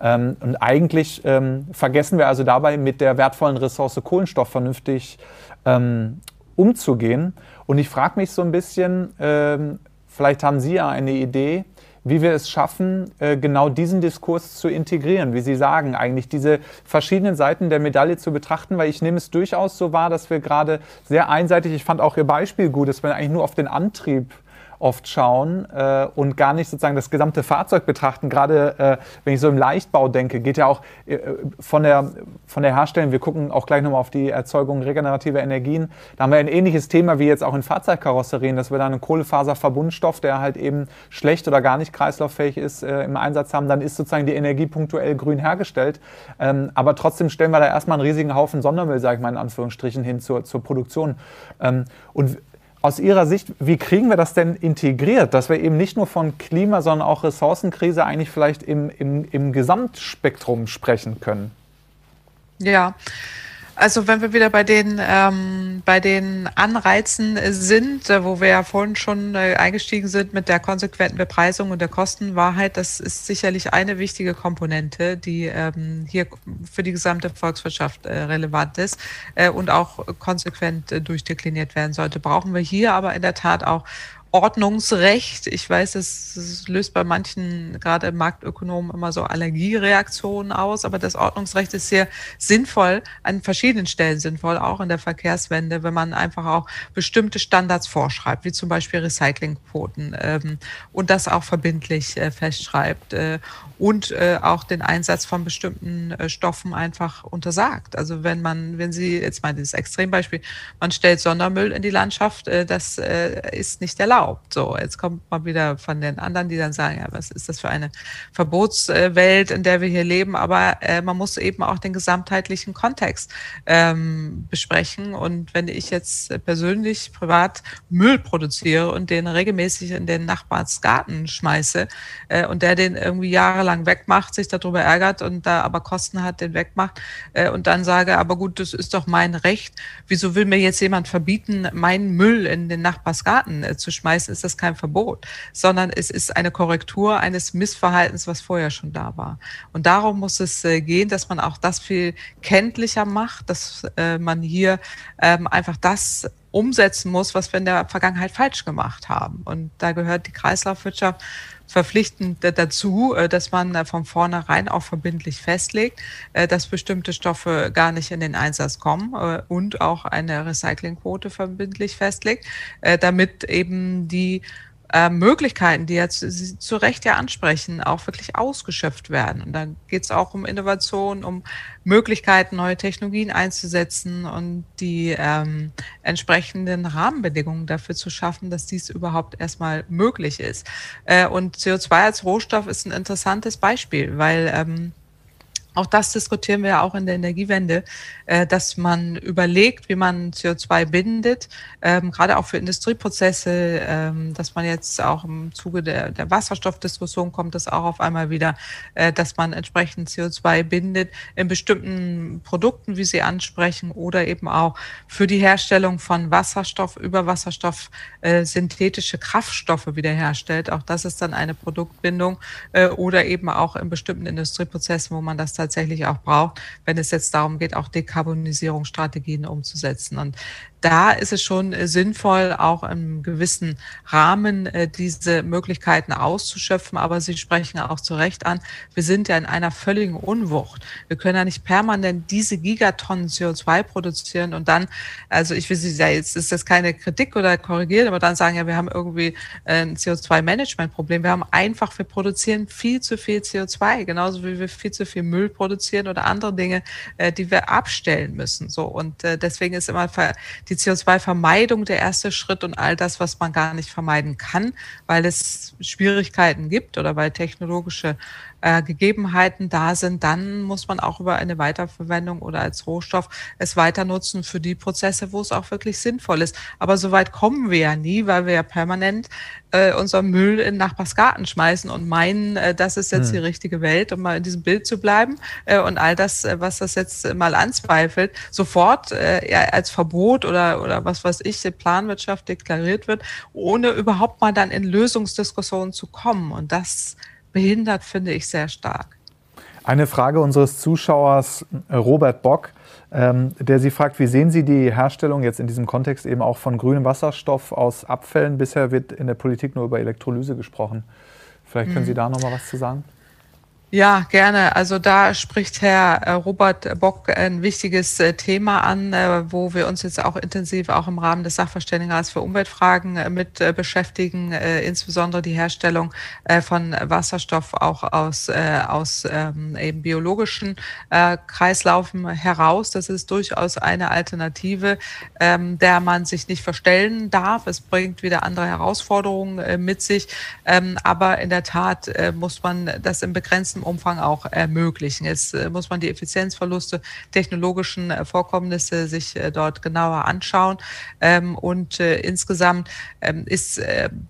Ähm, und eigentlich ähm, vergessen wir also dabei, mit der wertvollen Ressource Kohlenstoff vernünftig ähm, umzugehen. Und ich frage mich so ein bisschen, ähm, vielleicht haben Sie ja eine Idee, wie wir es schaffen, äh, genau diesen Diskurs zu integrieren, wie Sie sagen, eigentlich diese verschiedenen Seiten der Medaille zu betrachten, weil ich nehme es durchaus so wahr, dass wir gerade sehr einseitig, ich fand auch Ihr Beispiel gut, dass wir eigentlich nur auf den Antrieb oft schauen äh, und gar nicht sozusagen das gesamte Fahrzeug betrachten. Gerade äh, wenn ich so im Leichtbau denke, geht ja auch äh, von, der, von der Herstellung, wir gucken auch gleich nochmal auf die Erzeugung regenerativer Energien. Da haben wir ein ähnliches Thema wie jetzt auch in Fahrzeugkarosserien, dass wir da einen Kohlefaserverbundstoff, der halt eben schlecht oder gar nicht kreislauffähig ist, äh, im Einsatz haben. Dann ist sozusagen die Energie punktuell grün hergestellt. Ähm, aber trotzdem stellen wir da erstmal einen riesigen Haufen Sondermüll, sage ich mal in Anführungsstrichen, hin zur, zur Produktion. Ähm, und aus Ihrer Sicht, wie kriegen wir das denn integriert, dass wir eben nicht nur von Klima, sondern auch Ressourcenkrise eigentlich vielleicht im, im, im Gesamtspektrum sprechen können? Ja, also wenn wir wieder bei den, ähm, bei den Anreizen sind, äh, wo wir ja vorhin schon äh, eingestiegen sind mit der konsequenten Bepreisung und der Kostenwahrheit, das ist sicherlich eine wichtige Komponente, die ähm, hier für die gesamte Volkswirtschaft äh, relevant ist äh, und auch konsequent äh, durchdekliniert werden sollte. Brauchen wir hier aber in der Tat auch Ordnungsrecht. Ich weiß, es, löst bei manchen, gerade Marktökonomen, immer so Allergiereaktionen aus, aber das Ordnungsrecht ist sehr sinnvoll, an verschiedenen Stellen sinnvoll, auch in der Verkehrswende, wenn man einfach auch bestimmte Standards vorschreibt, wie zum Beispiel Recyclingquoten ähm, und das auch verbindlich äh, festschreibt äh, und äh, auch den Einsatz von bestimmten äh, Stoffen einfach untersagt. Also wenn man, wenn Sie jetzt mal dieses Extrembeispiel, man stellt Sondermüll in die Landschaft, äh, das äh, ist nicht erlaubt. So, jetzt kommt man wieder von den anderen, die dann sagen, ja, was ist das für eine Verbotswelt, in der wir hier leben? Aber äh, man muss eben auch den gesamtheitlichen Kontext ähm, besprechen. Und wenn ich jetzt persönlich privat Müll produziere und den regelmäßig in den Nachbarsgarten schmeiße äh, und der den irgendwie jahrelang jahrelang wegmacht, sich darüber ärgert und da aber Kosten hat, den wegmacht äh, und dann sage, aber gut, das ist doch mein Recht. Wieso will mir jetzt jemand verbieten, meinen Müll in den Nachbarsgarten äh, zu schmeißen? Ist das kein Verbot, sondern es ist eine Korrektur eines Missverhaltens, was vorher schon da war. Und darum muss es äh, gehen, dass man auch das viel kenntlicher macht, dass äh, man hier ähm, einfach das umsetzen muss, was wir in der Vergangenheit falsch gemacht haben. Und da gehört die Kreislaufwirtschaft verpflichtend dazu, äh, dass man äh, von vornherein auch verbindlich festlegt, äh, dass bestimmte Stoffe gar nicht in den Einsatz kommen und auch eine Recyclingquote verbindlich festlegt, damit eben die äh, Möglichkeiten, die jetzt Sie zu Recht ja ansprechen, auch wirklich ausgeschöpft werden. Und dann geht es auch um Innovation, um Möglichkeiten, neue Technologien einzusetzen und die ähm, entsprechenden Rahmenbedingungen dafür zu schaffen, dass dies überhaupt erstmal möglich ist. Äh, und CO2 als Rohstoff ist ein interessantes Beispiel, weil ähm, auch das diskutieren wir ja auch in der Energiewende, äh, dass man überlegt, wie man CO2 bindet, ähm, gerade auch für Industrieprozesse, ähm, dass man jetzt auch im Zuge der, der Wasserstoffdiskussion kommt das auch auf einmal wieder, äh, dass man entsprechend CO2 bindet in bestimmten Produkten, wie Sie ansprechen, oder eben auch für die Herstellung von Wasserstoff über Wasserstoff äh, synthetische Kraftstoffe wiederherstellt. Auch das ist dann eine Produktbindung oder eben auch in bestimmten Industrieprozessen, wo man das tatsächlich auch braucht, wenn es jetzt darum geht, auch Dekarbonisierungsstrategien umzusetzen. Und da ist es schon äh, sinnvoll, auch im gewissen Rahmen äh, diese Möglichkeiten auszuschöpfen. Aber Sie sprechen auch zu Recht an, wir sind ja in einer völligen Unwucht. Wir können ja nicht permanent diese Gigatonnen CO2 produzieren und dann, also ich will Sie ja jetzt ist das keine Kritik oder korrigieren, aber dann sagen ja, wir haben irgendwie äh, ein CO2-Management-Problem. Wir haben einfach, wir produzieren viel zu viel CO2, genauso wie wir viel zu viel Müll produzieren oder andere Dinge, die wir abstellen müssen. So und deswegen ist immer die die CO2-Vermeidung der erste Schritt und all das, was man gar nicht vermeiden kann, weil es Schwierigkeiten gibt oder weil technologische äh, Gegebenheiten da sind, dann muss man auch über eine Weiterverwendung oder als Rohstoff es weiter nutzen für die Prozesse, wo es auch wirklich sinnvoll ist. Aber so weit kommen wir ja nie, weil wir ja permanent äh, unseren Müll in Nachbarsgarten schmeißen und meinen, äh, das ist jetzt hm. die richtige Welt, um mal in diesem Bild zu bleiben. Äh, und all das, äh, was das jetzt mal anzweifelt, sofort äh, als Verbot oder, oder was weiß ich, Planwirtschaft deklariert wird, ohne überhaupt mal dann in Lösungsdiskussionen zu kommen. Und das behindert, finde ich sehr stark. Eine Frage unseres Zuschauers äh, Robert Bock, ähm, der Sie fragt, wie sehen Sie die Herstellung jetzt in diesem Kontext eben auch von grünem Wasserstoff aus Abfällen? Bisher wird in der Politik nur über Elektrolyse gesprochen. Vielleicht können. Sie da noch mal was zu sagen. Ja, gerne. Also da spricht Herr äh, Robert Bock ein wichtiges äh, Thema an, äh, wo wir uns jetzt auch intensiv auch im Rahmen des Sachverständigenrats für Umweltfragen mit beschäftigen, insbesondere die Herstellung von Wasserstoff auch aus, aus ähm, eben biologischen Kreislaufen heraus. Das ist durchaus eine Alternative, ähm, der man sich nicht verstellen darf. Es bringt wieder andere Herausforderungen mit sich. Ähm, aber in der Tat muss man das im begrenzten Umfang auch ermöglichen. Jetzt äh, muss man die Effizienzverluste, technologischen äh, Vorkommnisse sich äh, dort genauer anschauen. Ähm, und insgesamt ähm, ist,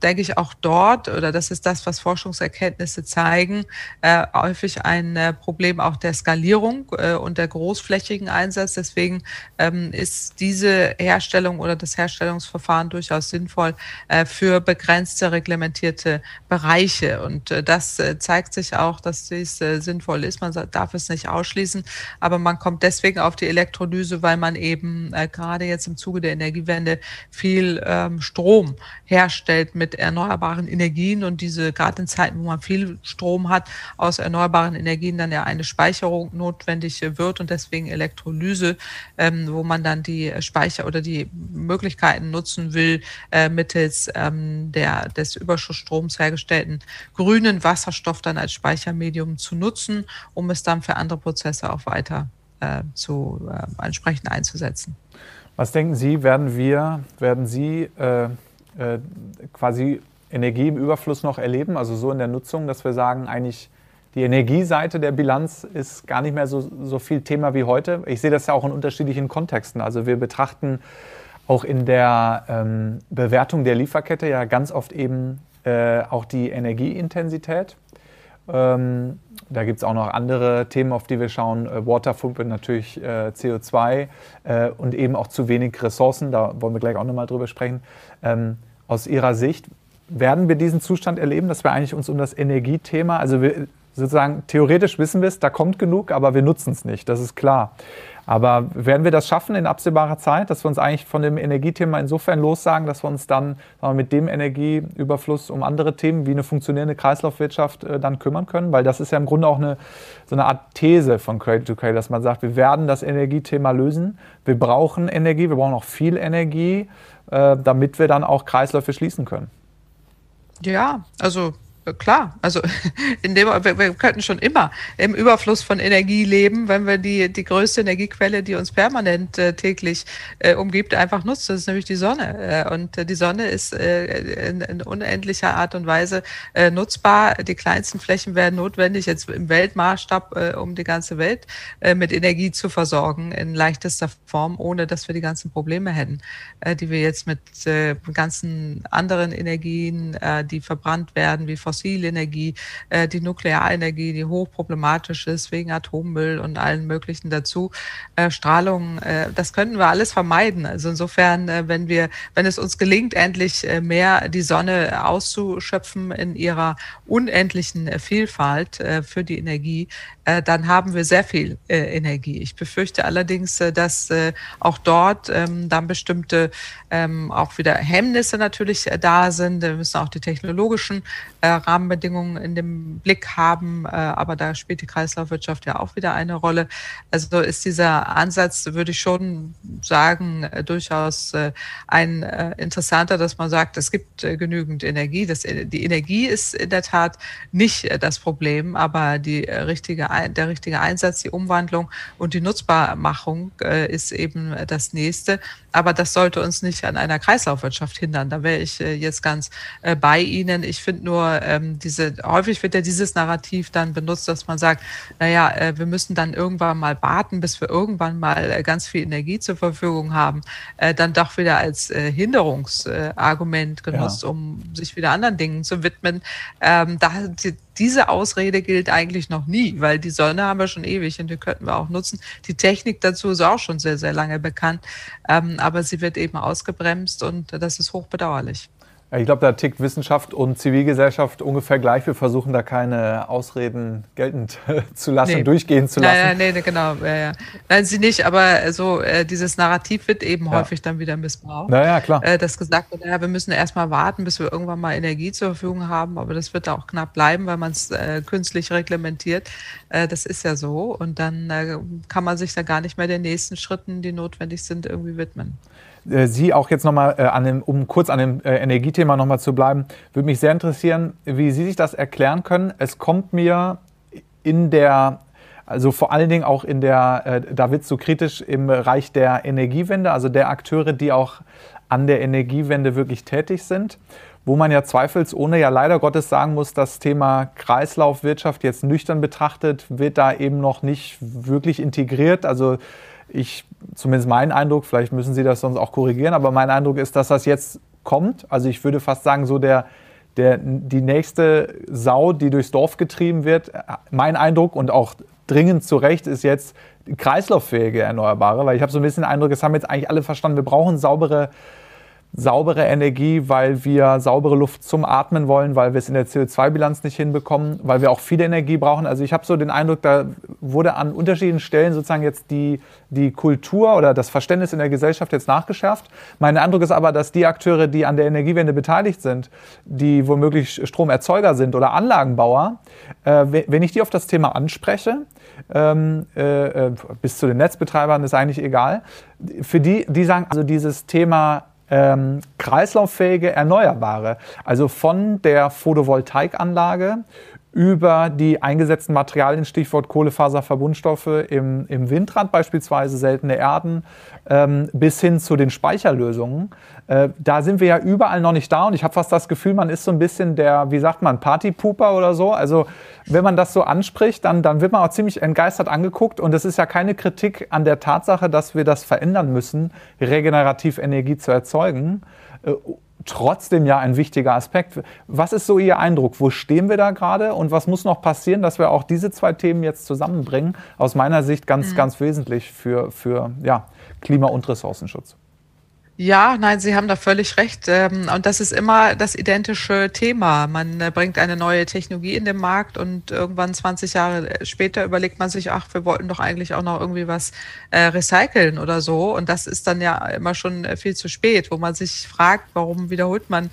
denke ich, auch dort, oder das ist das, was Forschungserkenntnisse zeigen, häufig ein Problem auch der Skalierung und der großflächigen Einsatz. Deswegen ähm, ist diese Herstellung oder das Herstellungsverfahren durchaus sinnvoll für begrenzte reglementierte Bereiche. Und das zeigt sich auch, dass es äh, sinnvoll ist. Man darf es nicht ausschließen, aber man kommt deswegen auf die Elektrolyse, weil man eben äh, gerade jetzt im Zuge der Energiewende viel ähm, Strom herstellt mit erneuerbaren Energien. Und diese gerade in Zeiten, wo man viel Strom hat, aus erneuerbaren Energien dann ja eine Speicherung notwendig wird. Und deswegen Elektrolyse, ähm, wo man dann die Speicher oder die Möglichkeiten nutzen will, äh, mittels ähm, der, des Überschussstroms hergestellten grünen Wasserstoff dann als Speichermedium zu nutzen, um es dann für andere Prozesse auch weiter äh, zu, äh, entsprechend einzusetzen. Was denken Sie, werden wir, werden Sie äh, äh, quasi Energie im Überfluss noch erleben, also so in der Nutzung, dass wir sagen, eigentlich die Energieseite der Bilanz ist gar nicht mehr so, so viel Thema wie heute. Ich sehe das ja auch in unterschiedlichen Kontexten. Also wir betrachten auch in der ähm, Bewertung der Lieferkette ja ganz oft eben äh, auch die Energieintensität. Ähm, da gibt es auch noch andere Themen, auf die wir schauen. Äh, Water Footprint natürlich äh, CO2 äh, und eben auch zu wenig Ressourcen. Da wollen wir gleich auch nochmal drüber sprechen. Ähm, aus Ihrer Sicht, werden wir diesen Zustand erleben, dass wir eigentlich uns um das Energiethema, also wir, sozusagen theoretisch wissen wir es, da kommt genug, aber wir nutzen es nicht, das ist klar. Aber werden wir das schaffen in absehbarer Zeit, dass wir uns eigentlich von dem Energiethema insofern lossagen, dass wir uns dann wir, mit dem Energieüberfluss um andere Themen wie eine funktionierende Kreislaufwirtschaft äh, dann kümmern können? Weil das ist ja im Grunde auch eine, so eine Art These von Cradle to Cradle, dass man sagt, wir werden das Energiethema lösen. Wir brauchen Energie, wir brauchen auch viel Energie, äh, damit wir dann auch Kreisläufe schließen können. Ja, also Klar, also in dem, wir, wir könnten schon immer im Überfluss von Energie leben, wenn wir die, die größte Energiequelle, die uns permanent äh, täglich äh, umgibt, einfach nutzen. Das ist nämlich die Sonne. Äh, und äh, die Sonne ist äh, in, in, unendlicher Art und Weise äh, nutzbar. Die kleinsten Flächen werden notwendig, jetzt im Weltmaßstab, äh, um die ganze Welt äh, mit Energie zu versorgen, in leichtester Form, ohne dass wir die ganzen Probleme hätten, äh, die wir jetzt mit äh, ganzen anderen Energien, äh, die verbrannt werden, wie Fossil Fossilenergie, äh, die Nuklearenergie, die hochproblematisch ist wegen Atommüll und allen möglichen dazu, äh, Strahlung, äh, das könnten wir alles vermeiden. Also insofern, äh, wenn wir, wenn es uns gelingt, endlich äh, mehr die Sonne auszuschöpfen in ihrer unendlichen äh, Vielfalt äh, für die Energie, dann haben wir sehr viel äh, Energie. Ich befürchte allerdings, äh, dass äh, auch dort ähm, dann bestimmte ähm, auch wieder Hemmnisse natürlich äh, da sind. Wir müssen auch die technologischen äh, Rahmenbedingungen in dem Blick haben, äh, aber da spielt die Kreislaufwirtschaft ja auch wieder eine Rolle. Also ist dieser Ansatz, würde ich schon sagen, äh, durchaus äh, ein äh, interessanter, dass man sagt, es gibt äh, genügend Energie. Das, die Energie ist in der Tat nicht das Problem, aber die richtige, der richtige Einsatz, die Umwandlung und die Nutzbarmachung ist eben das nächste. Aber das sollte uns nicht an einer Kreislaufwirtschaft hindern. Da wäre ich jetzt ganz bei Ihnen. Ich finde nur, ähm, diese, häufig wird ja dieses Narrativ dann benutzt, dass man sagt, naja, äh, wir müssen dann irgendwann mal warten, bis wir irgendwann mal äh, ganz viel Energie zur Verfügung haben, äh, dann doch wieder als äh, Hinderungsargument genutzt, ja. um sich wieder anderen Dingen zu widmen. Ähm, da, die, diese Ausrede gilt eigentlich noch nie, weil die Sonne haben wir schon ewig und die könnten wir auch nutzen. Die Technik dazu ist auch schon sehr, sehr lange bekannt, ähm, aber sie wird eben ausgebremst und das ist hochbedauerlich. Ich glaube, da tickt Wissenschaft und Zivilgesellschaft ungefähr gleich. Wir versuchen da keine Ausreden geltend zu lassen, nee. durchgehen zu lassen. Nein, nein, nee, genau. Ja, ja. Nein, sie nicht, aber so äh, dieses Narrativ wird eben ja. häufig dann wieder missbraucht. Naja, klar. Äh, dass gesagt wird, ja, wir müssen erstmal warten, bis wir irgendwann mal Energie zur Verfügung haben, aber das wird auch knapp bleiben, weil man es äh, künstlich reglementiert. Äh, das ist ja so. Und dann äh, kann man sich da gar nicht mehr den nächsten Schritten, die notwendig sind, irgendwie widmen. Äh, Sie auch jetzt nochmal, äh, um kurz an dem äh, Energiethema nochmal zu bleiben, würde mich sehr interessieren, wie Sie sich das erklären können. Es kommt mir in der, also vor allen Dingen auch in der, da wird so kritisch im Bereich der Energiewende, also der Akteure, die auch an der Energiewende wirklich tätig sind, wo man ja zweifelsohne ja leider Gottes sagen muss, das Thema Kreislaufwirtschaft jetzt nüchtern betrachtet, wird da eben noch nicht wirklich integriert. Also ich, zumindest mein Eindruck, vielleicht müssen Sie das sonst auch korrigieren, aber mein Eindruck ist, dass das jetzt kommt. Also ich würde fast sagen, so der, der, die nächste Sau, die durchs Dorf getrieben wird, mein Eindruck und auch dringend zu Recht ist jetzt kreislauffähige Erneuerbare, weil ich habe so ein bisschen den Eindruck, es haben jetzt eigentlich alle verstanden, wir brauchen saubere saubere Energie, weil wir saubere Luft zum Atmen wollen, weil wir es in der CO2-Bilanz nicht hinbekommen, weil wir auch viel Energie brauchen. Also ich habe so den Eindruck, da wurde an unterschiedlichen Stellen sozusagen jetzt die, die Kultur oder das Verständnis in der Gesellschaft jetzt nachgeschärft. Mein Eindruck ist aber, dass die Akteure, die an der Energiewende beteiligt sind, die womöglich Stromerzeuger sind oder Anlagenbauer, äh, wenn ich die auf das Thema anspreche, ähm, äh, äh bis zu den Netzbetreibern ist eigentlich egal, für die, die sagen, also dieses Thema ähm, kreislauffähige Erneuerbare. Also von der Photovoltaikanlage über die eingesetzten Materialien, Stichwort Kohlefaserverbundstoffe im, im Windrad beispielsweise, seltene Erden, ähm, bis hin zu den Speicherlösungen. Äh, da sind wir ja überall noch nicht da und ich habe fast das Gefühl, man ist so ein bisschen der, wie sagt man, Partypooper oder so. Also wenn man das so anspricht, dann, dann wird man auch ziemlich entgeistert angeguckt und es ist ja keine Kritik an der Tatsache, dass wir das verändern müssen, regenerativ Energie zu erzeugen. Trotzdem ja ein wichtiger Aspekt. Was ist so Ihr Eindruck? Wo stehen wir da gerade und was muss noch passieren, dass wir auch diese zwei Themen jetzt zusammenbringen? Aus meiner Sicht ganz, mhm. ganz wesentlich für, für ja, Klima- und Ressourcenschutz. Ja, nein, Sie haben da völlig recht. Ähm, und das ist immer das identische Thema. Man äh, bringt eine neue Technologie in den Markt und irgendwann 20 Jahre später überlegt man sich, ach, wir wollten doch eigentlich auch noch irgendwie was äh, recyceln oder so. Und das ist dann ja immer schon äh, viel zu spät, wo man sich fragt, warum wiederholt man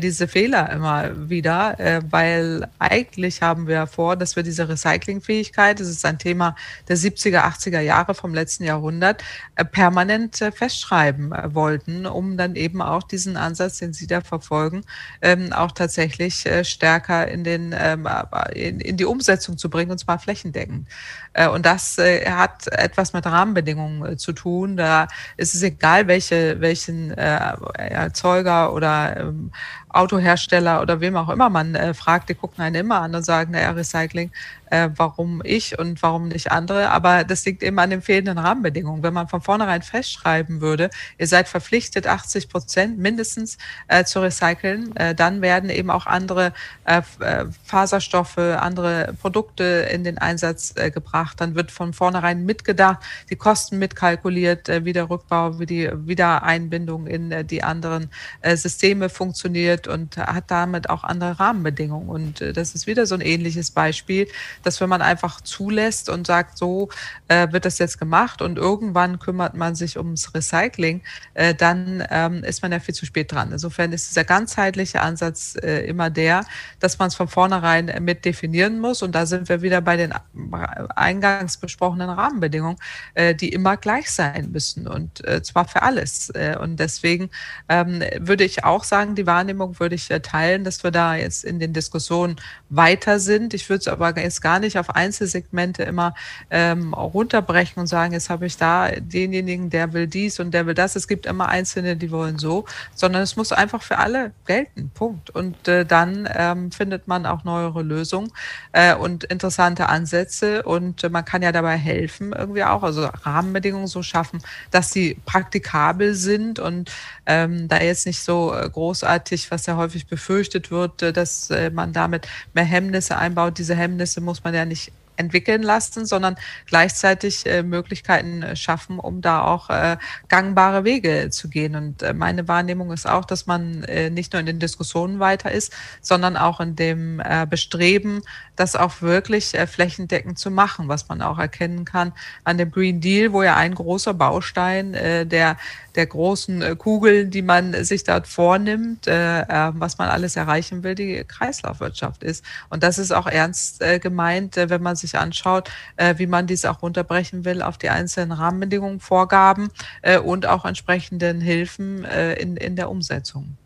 diese Fehler immer wieder? Weil eigentlich haben wir vor, dass wir diese Recyclingfähigkeit, das ist ein Thema der 70er, 80er Jahre vom letzten Jahrhundert, permanent festschreiben wollen sollten, um dann eben auch diesen Ansatz, den Sie da verfolgen, ähm, auch tatsächlich äh, stärker in, den, ähm, in, in, die Umsetzung zu bringen, und zwar flächendeckend. Äh, und das äh, hat etwas mit Rahmenbedingungen äh, zu tun. Da ist es egal, welche, welchen Erzeuger oder ähm, Autohersteller oder wem auch immer man fragt, die gucken einen immer an und sagen, naja, Recycling, warum ich und warum nicht andere. Aber das liegt eben an den fehlenden Rahmenbedingungen. Wenn man von vornherein festschreiben würde, ihr seid verpflichtet, 80 Prozent mindestens zu recyceln, dann werden eben auch andere Faserstoffe, andere Produkte in den Einsatz äh, gebracht. Dann wird von vornherein mitgedacht, die Kosten mitkalkuliert, äh, wie der Rückbau, wie die Wiedereinbindung in äh, die anderen äh, Systeme funktioniert und hat damit auch andere Rahmenbedingungen. Und das ist wieder so ein ähnliches Beispiel, dass wenn man einfach zulässt und sagt, so wird das jetzt gemacht und irgendwann kümmert man sich ums Recycling, dann ähm, ist man ja viel zu spät dran. Insofern ist dieser ganzheitliche Ansatz immer der, dass man es von vornherein mit definieren muss. Und da sind wir wieder bei den eingangs besprochenen Rahmenbedingungen, äh, die immer gleich sein müssen und äh, zwar für alles. und deswegen ähm, würde ich auch sagen, die Wahrnehmung würde ich äh, teilen, dass wir da jetzt in den Diskussionen weiter sind. Ich würde es aber jetzt gar nicht auf Einzelsegmente immer ähm, runterbrechen und sagen, jetzt habe ich da denjenigen, der will dies und der will das. Es gibt immer Einzelne, die wollen so, sondern es muss einfach für alle gelten. Punkt. Und äh, dann ähm, findet man auch neuere Lösungen äh, und interessante Ansätze und man kann ja dabei helfen, irgendwie auch, also Rahmenbedingungen so schaffen, dass sie praktikabel sind und ähm, da jetzt nicht so äh, großartig, was ja häufig befürchtet wird, äh, dass äh, man damit mehr Hemmnisse einbaut. Diese Hemmnisse muss man ja nicht entwickeln lassen, sondern gleichzeitig äh, Möglichkeiten äh, schaffen, um da auch äh, gangbare Wege zu gehen. Und äh, meine Wahrnehmung ist auch, dass man äh, nicht nur in den Diskussionen weiter ist, sondern auch in dem äh, Bestreben, das auch wirklich flächendeckend zu machen, was man auch erkennen kann an dem Green Deal, wo ja ein großer Baustein der, der großen äh, Kugeln, die man sich dort vornimmt, äh, äh, was man alles erreichen will, die Kreislaufwirtschaft ist. Und das ist auch ernst äh, gemeint, wenn man sich anschaut, wie man dies auch runterbrechen will auf die einzelnen Rahmenbedingungen, Vorgaben und auch entsprechenden Hilfen in, in der Umsetzung.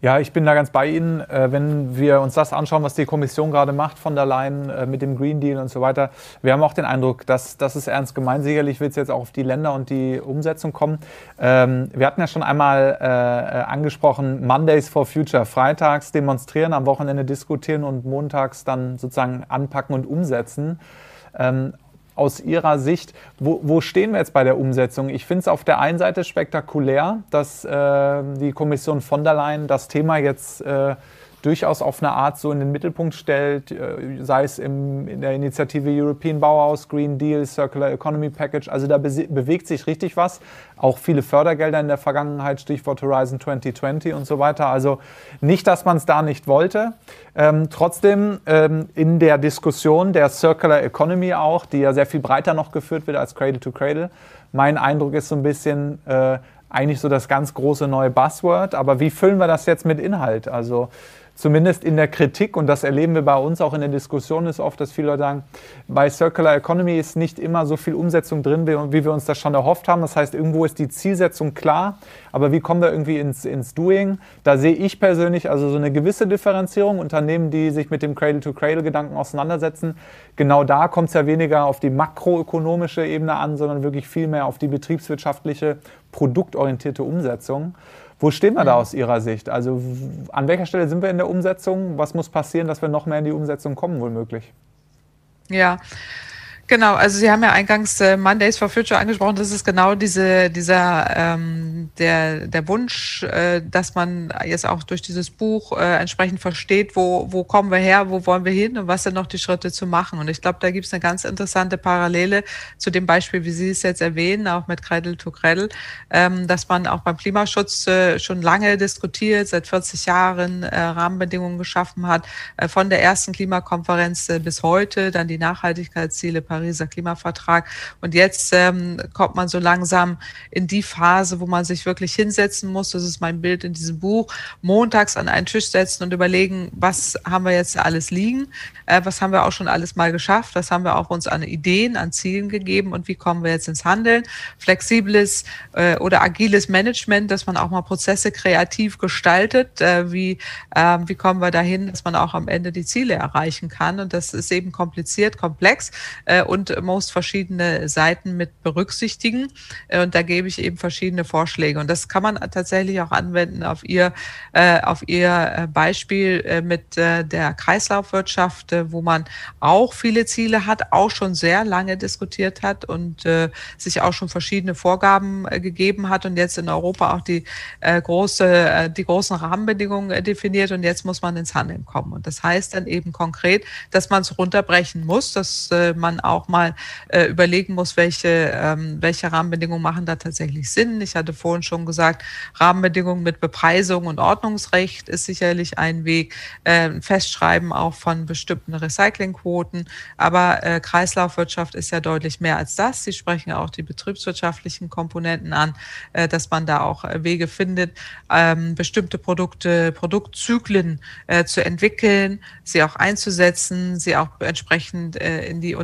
Ja, ich bin da ganz bei Ihnen. Äh, wenn wir uns das anschauen, was die Kommission gerade macht von der Leyen äh, mit dem Green Deal und so weiter, wir haben auch den Eindruck, dass das ist ernst gemeint. Sicherlich wird es jetzt auch auf die Länder und die Umsetzung kommen. Ähm, wir hatten ja schon einmal äh, angesprochen, Mondays for Future, freitags demonstrieren, am Wochenende diskutieren und montags dann sozusagen anpacken und umsetzen. Aus Ihrer Sicht, wo, wo, stehen wir jetzt bei der Umsetzung? Ich finde es auf der einen Seite spektakulär, dass äh, die Kommission von der Leyen das Thema jetzt äh, durchaus auf eine Art so in den Mittelpunkt stellt, äh, sei es im, in der Initiative European Bauhaus, Green Deal, Circular Economy Package. Also da be bewegt sich richtig was. Auch viele Fördergelder in der Vergangenheit, Stichwort Horizon 2020 und so weiter. Also nicht, dass man es da nicht wollte. Ähm, trotzdem ähm, in der Diskussion der Circular Economy auch, die ja sehr viel breiter noch geführt wird als Cradle to Cradle. Mein Eindruck ist so ein bisschen, äh, eigentlich so das ganz große neue Buzzword. Aber wie füllen wir das jetzt mit Inhalt? Also zumindest in der Kritik, und das erleben wir bei uns auch in der Diskussion, ist oft, dass viele Leute sagen, bei Circular Economy ist nicht immer so viel Umsetzung drin, wie wir uns das schon erhofft haben. Das heißt, irgendwo ist die Zielsetzung klar, aber wie kommen wir irgendwie ins, ins Doing? Da sehe ich persönlich also so eine gewisse Differenzierung. Unternehmen, die sich mit dem Cradle-to-Cradle-Gedanken auseinandersetzen, genau da kommt es ja weniger auf die makroökonomische Ebene an, sondern wirklich viel mehr auf die betriebswirtschaftliche, produktorientierte Umsetzung. Wo stehen wir da aus Ihrer Sicht? Also an welcher Stelle sind wir in der Umsetzung? Was muss passieren, dass wir noch mehr in die Umsetzung kommen, womöglich? Ja, Genau, also Sie haben ja eingangs äh, Mondays for Future angesprochen. Das ist genau diese, dieser ähm, der, der Wunsch, äh, dass man jetzt auch durch dieses Buch äh, entsprechend versteht, wo, wo kommen wir her, wo wollen wir hin und was sind noch die Schritte zu machen. Und ich glaube, da gibt es eine ganz interessante Parallele zu dem Beispiel, wie Sie es jetzt erwähnen, auch mit Cradle to Cradle, ähm, dass man auch beim Klimaschutz äh, schon lange diskutiert, seit 40 Jahren äh, Rahmenbedingungen geschaffen hat, äh, von der ersten Klimakonferenz äh, bis heute, dann die Nachhaltigkeitsziele Pariser Klimavertrag. Und jetzt ähm, kommt man so langsam in die Phase, wo man sich wirklich hinsetzen muss. Das ist mein Bild in diesem Buch. Montags an einen Tisch setzen und überlegen, was haben wir jetzt alles liegen? Äh, was haben wir auch schon alles mal geschafft? Was haben wir auch uns an Ideen, an Zielen gegeben? Und wie kommen wir jetzt ins Handeln? Flexibles äh, oder agiles Management, dass man auch mal Prozesse kreativ gestaltet. Äh, wie, äh, wie kommen wir dahin, dass man auch am Ende die Ziele erreichen kann? Und das ist eben kompliziert, komplex äh, und muss verschiedene Seiten mit berücksichtigen. Äh, und da gebe ich eben verschiedene Vorschläge. Und das kann man tatsächlich auch anwenden auf Ihr, äh, auf Ihr äh, Beispiel mit der Kreislaufwirtschaft, wo man auch viele Ziele hat, auch schon sehr lange diskutiert hat und sich auch schon verschiedene Vorgaben gegeben hat und jetzt in Europa auch die große, die großen Rahmenbedingungen definiert und jetzt muss man ins Handeln kommen. Und das heißt dann eben konkret, dass man es runterbrechen muss, dass man auch auch mal äh, überlegen muss, welche, ähm, welche Rahmenbedingungen machen da tatsächlich Sinn. Ich hatte vorhin schon gesagt, Rahmenbedingungen mit Bepreisung und Ordnungsrecht ist sicherlich ein Weg. Äh, Festschreiben auch von bestimmten Recyclingquoten. Aber äh, Kreislaufwirtschaft ist ja deutlich mehr als das. Sie sprechen auch die betriebswirtschaftlichen Komponenten an, äh, dass man da auch äh, Wege findet, ähm, bestimmte Produkte, Produktzyklen äh, zu entwickeln, sie auch einzusetzen, sie auch entsprechend äh, in die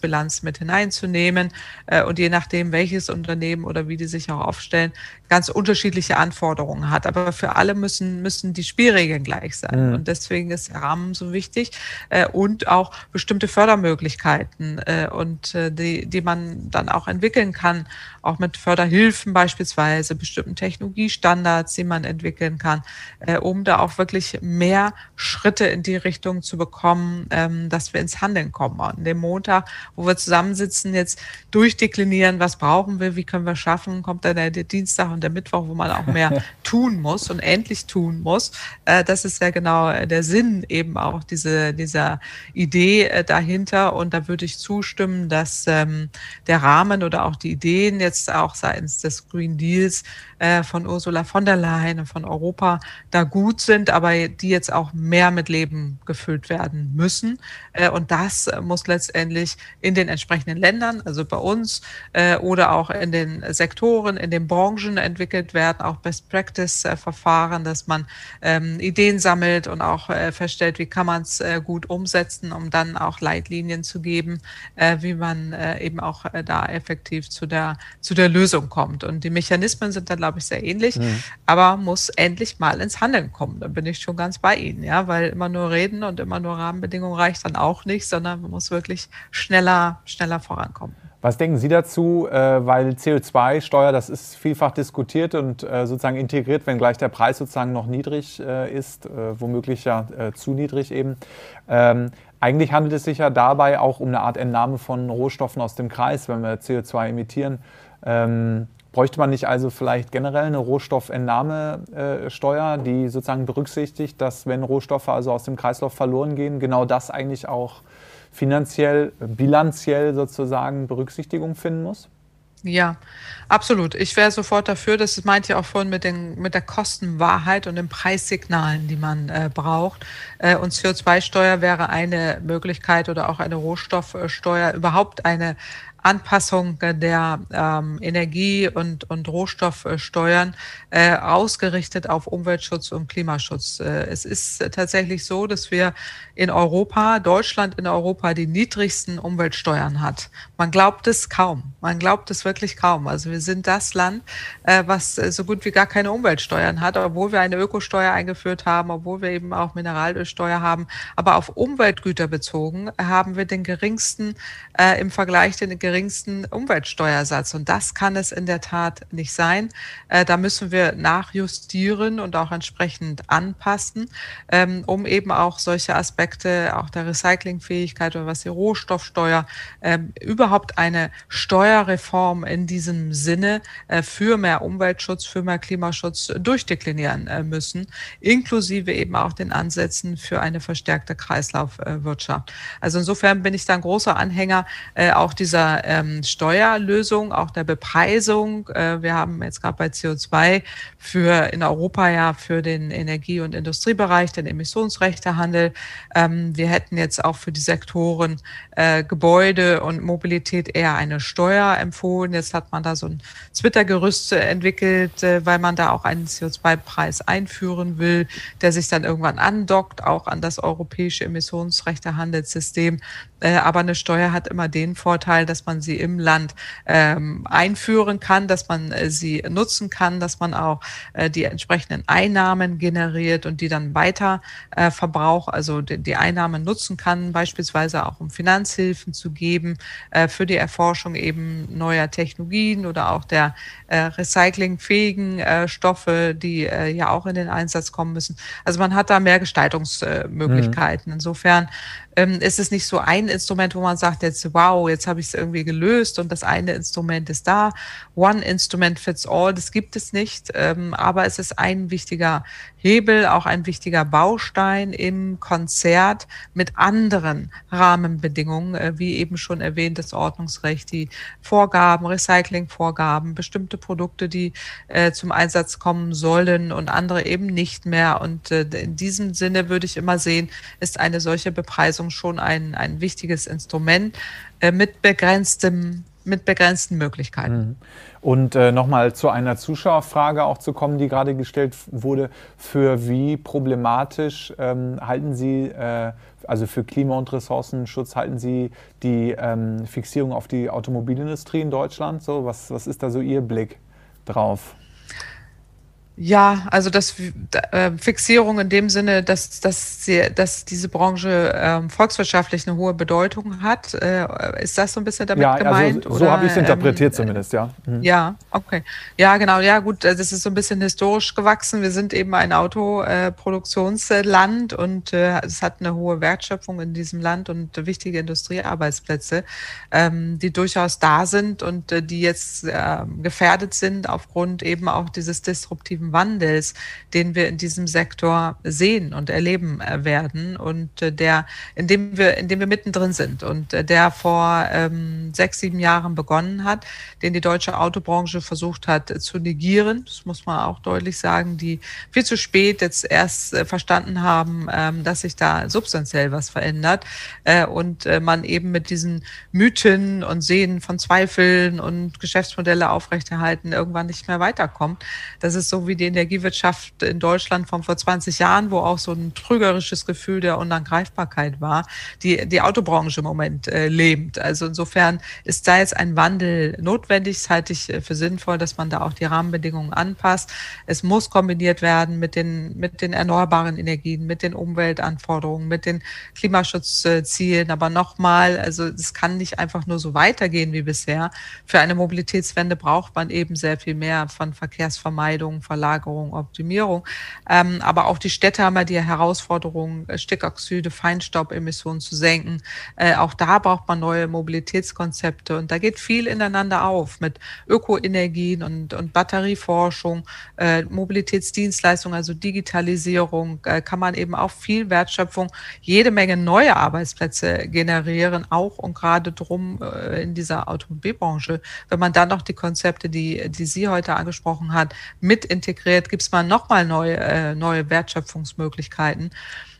Unternehmensbilanz Bilanz mit hineinzunehmen äh, und je nachdem, welches Unternehmen oder wie die sich auch aufstellen, ganz unterschiedliche Anforderungen hat. Aber für alle müssen, müssen die Spielregeln gleich sein. Mhm. Und deswegen ist der Rahmen so wichtig äh, und auch bestimmte Fördermöglichkeiten äh, und äh, die, die man dann auch entwickeln kann, auch mit Förderhilfen beispielsweise, bestimmten Technologiestandards, die man entwickeln kann, äh, um da auch wirklich mehr Schritte in die Richtung zu bekommen, ähm, dass wir ins Handeln kommen. An dem Montag, wo wir zusammensitzen, jetzt durchdeklinieren, was brauchen wir, wie können wir schaffen, kommt dann der Dienstag und und der Mittwoch, wo man auch mehr tun muss und endlich tun muss. Äh, das ist ja genau der Sinn eben auch diese, dieser Idee äh, dahinter. Und da würde ich zustimmen, dass ähm, der Rahmen oder auch die Ideen jetzt auch seitens des Green Deals äh, von Ursula von der Leyen und von Europa da gut sind, aber die jetzt auch mehr mit Leben gefüllt werden müssen. Äh, und das muss letztendlich in den entsprechenden Ländern, also bei uns äh, oder auch in den Sektoren, in den Branchen entwickelt werden, auch Best-Practice-Verfahren, dass man ähm, Ideen sammelt und auch feststellt, wie kann man es gut umsetzen, um dann auch Leitlinien zu geben, wie man eben auch da effektiv zu der, zu der Lösung kommt. Und die Mechanismen sind dann, glaube ich, sehr ähnlich, mhm. aber muss endlich mal ins Handeln kommen. Da bin ich schon ganz bei Ihnen, ja, weil immer nur reden und immer nur Rahmenbedingungen reicht dann auch nicht, sondern man muss wirklich schneller, schneller vorankommen. Was denken Sie dazu? Äh, weil CO2-Steuer, das ist vielfach diskutiert und äh, sozusagen integriert, wenngleich der Preis sozusagen noch niedrig äh, ist, womöglich ja zu niedrig eben. Ähm, eigentlich handelt es sich ja dabei auch um eine Art Entnahme von Rohstoffen aus dem Kreis, wenn wir CO2 emittieren. Ähm, Bräuchte man nicht also vielleicht generell eine Rohstoffentnahmesteuer, die sozusagen berücksichtigt, dass wenn Rohstoffe also aus dem Kreislauf verloren gehen, genau das eigentlich auch finanziell, bilanziell sozusagen Berücksichtigung finden muss? Ja, absolut. Ich wäre sofort dafür. Das meint ja auch vorhin mit, den, mit der Kostenwahrheit und den Preissignalen, die man äh, braucht. Äh, und CO2-Steuer wäre eine Möglichkeit oder auch eine Rohstoffsteuer, überhaupt eine Anpassung der ähm, Energie- und, und Rohstoffsteuern äh, ausgerichtet auf Umweltschutz und Klimaschutz. Äh, es ist tatsächlich so, dass wir in Europa, Deutschland in Europa, die niedrigsten Umweltsteuern hat. Man glaubt es kaum. Man glaubt es wirklich kaum. Also wir sind das Land, äh, was so gut wie gar keine Umweltsteuern hat, obwohl wir eine Ökosteuer eingeführt haben, obwohl wir eben auch Mineralölsteuer haben. Aber auf Umweltgüter bezogen haben wir den geringsten äh, im Vergleich den geringsten geringsten Umweltsteuersatz. Und das kann es in der Tat nicht sein. Äh, da müssen wir nachjustieren und auch entsprechend anpassen, ähm, um eben auch solche Aspekte, auch der Recyclingfähigkeit oder was die Rohstoffsteuer, ähm, überhaupt eine Steuerreform in diesem Sinne äh, für mehr Umweltschutz, für mehr Klimaschutz durchdeklinieren äh, müssen, inklusive eben auch den Ansätzen für eine verstärkte Kreislaufwirtschaft. Also insofern bin ich da ein großer Anhänger auch dieser ähm, Steuerlösung, auch der Bepreisung. Äh, wir haben jetzt gerade bei CO2 für in Europa ja für den Energie- und Industriebereich den Emissionsrechtehandel. Ähm, wir hätten jetzt auch für die Sektoren äh, Gebäude und Mobilität eher eine Steuer empfohlen. Jetzt hat man da so ein Twitter-Gerüst entwickelt, äh, weil man da auch einen CO2-Preis einführen will, der sich dann irgendwann andockt, auch an das europäische Emissionsrechtehandelssystem. Äh, aber eine Steuer hat immer den Vorteil, dass man sie im Land ähm, einführen kann, dass man äh, sie nutzen kann, dass man auch äh, die entsprechenden Einnahmen generiert und die dann weiter äh, verbraucht, also die, die, Einnahmen nutzen kann, beispielsweise auch um Finanzhilfen zu geben äh, für die Erforschung eben neuer Technologien oder auch der äh, recyclingfähigen äh, Stoffe, die äh, ja auch in den Einsatz kommen müssen. Also man hat da mehr Gestaltungsmöglichkeiten. Mhm. Insofern ähm, ist es nicht so ein Instrument, wo man sagt, jetzt wow, jetzt habe ich es irgendwie gelöst und das eine Instrument ist da. One Instrument fits all, das gibt es nicht, ähm, aber es ist ein wichtiger Hebel, auch ein wichtiger Baustein im Konzert mit anderen Rahmenbedingungen, äh, wie eben schon erwähnt, das Ordnungsrecht, die Vorgaben, Recyclingvorgaben, bestimmte Produkte, die äh, zum Einsatz kommen sollen und andere eben nicht mehr. Und äh, in diesem Sinne würde ich immer sehen, ist eine solche Bepreisung schon ein, ein wichtiges Instrument äh, mit begrenztem mit begrenzten Möglichkeiten. Mhm. Und äh, nochmal zu einer Zuschauerfrage auch zu kommen, die gerade gestellt wurde. Für wie problematisch ähm, halten Sie, äh, also für Klima- und Ressourcenschutz, halten Sie die ähm, Fixierung auf die Automobilindustrie in Deutschland? So, was, was ist da so Ihr Blick drauf? Ja, also das äh, Fixierung in dem Sinne, dass, dass, sie, dass diese Branche äh, volkswirtschaftlich eine hohe Bedeutung hat. Äh, ist das so ein bisschen damit ja, also gemeint? Also, so habe ich es interpretiert ähm, zumindest, ja. Mhm. Ja, okay. Ja, genau. Ja, gut, das ist so ein bisschen historisch gewachsen. Wir sind eben ein Autoproduktionsland und äh, es hat eine hohe Wertschöpfung in diesem Land und wichtige Industriearbeitsplätze, ähm, die durchaus da sind und äh, die jetzt ähm, gefährdet sind aufgrund eben auch dieses disruptiven Wandels, den wir in diesem Sektor sehen und erleben äh, werden und äh, der, in dem wir, in dem wir mittendrin sind und äh, der vor ähm, sechs, sieben Jahren begonnen hat, den die deutsche Autobranche versucht hat zu negieren. Das muss man auch deutlich sagen, die viel zu spät jetzt erst verstanden haben, ähm, dass sich da substanziell was verändert und man eben mit diesen Mythen und Sehen von Zweifeln und Geschäftsmodelle aufrechterhalten irgendwann nicht mehr weiterkommt. Das ist so wie die Energiewirtschaft in Deutschland von vor 20 Jahren, wo auch so ein trügerisches Gefühl der Unangreifbarkeit war, die die Autobranche im Moment äh, lebt. Also insofern ist da jetzt ein Wandel notwendig. Das halte ich äh, für sinnvoll, dass man da auch die Rahmenbedingungen anpasst. Es muss kombiniert werden mit den, mit den erneuerbaren Energien, mit den Umweltanforderungen, mit den Klimaschutzzielen. Aber nochmal, also es kann nicht einfach nur so weitergehen wie bisher. Für eine Mobilitätswende braucht man eben sehr viel mehr von Verkehrsvermeidung, Verlagerung Verlagerung, Optimierung. Ähm, aber auch die Städte haben ja die Herausforderung, äh, Stickoxide, Feinstaubemissionen zu senken. Äh, auch da braucht man neue Mobilitätskonzepte und da geht viel ineinander auf mit Ökoenergien und, und Batterieforschung, äh, Mobilitätsdienstleistungen, also Digitalisierung, äh, kann man eben auch viel Wertschöpfung, jede Menge neue Arbeitsplätze generieren, auch und gerade drum äh, in dieser Automobilbranche. Wenn man dann noch die Konzepte, die, die Sie heute angesprochen hat, mit integriert, integriert, gibt es mal nochmal neue, äh, neue Wertschöpfungsmöglichkeiten.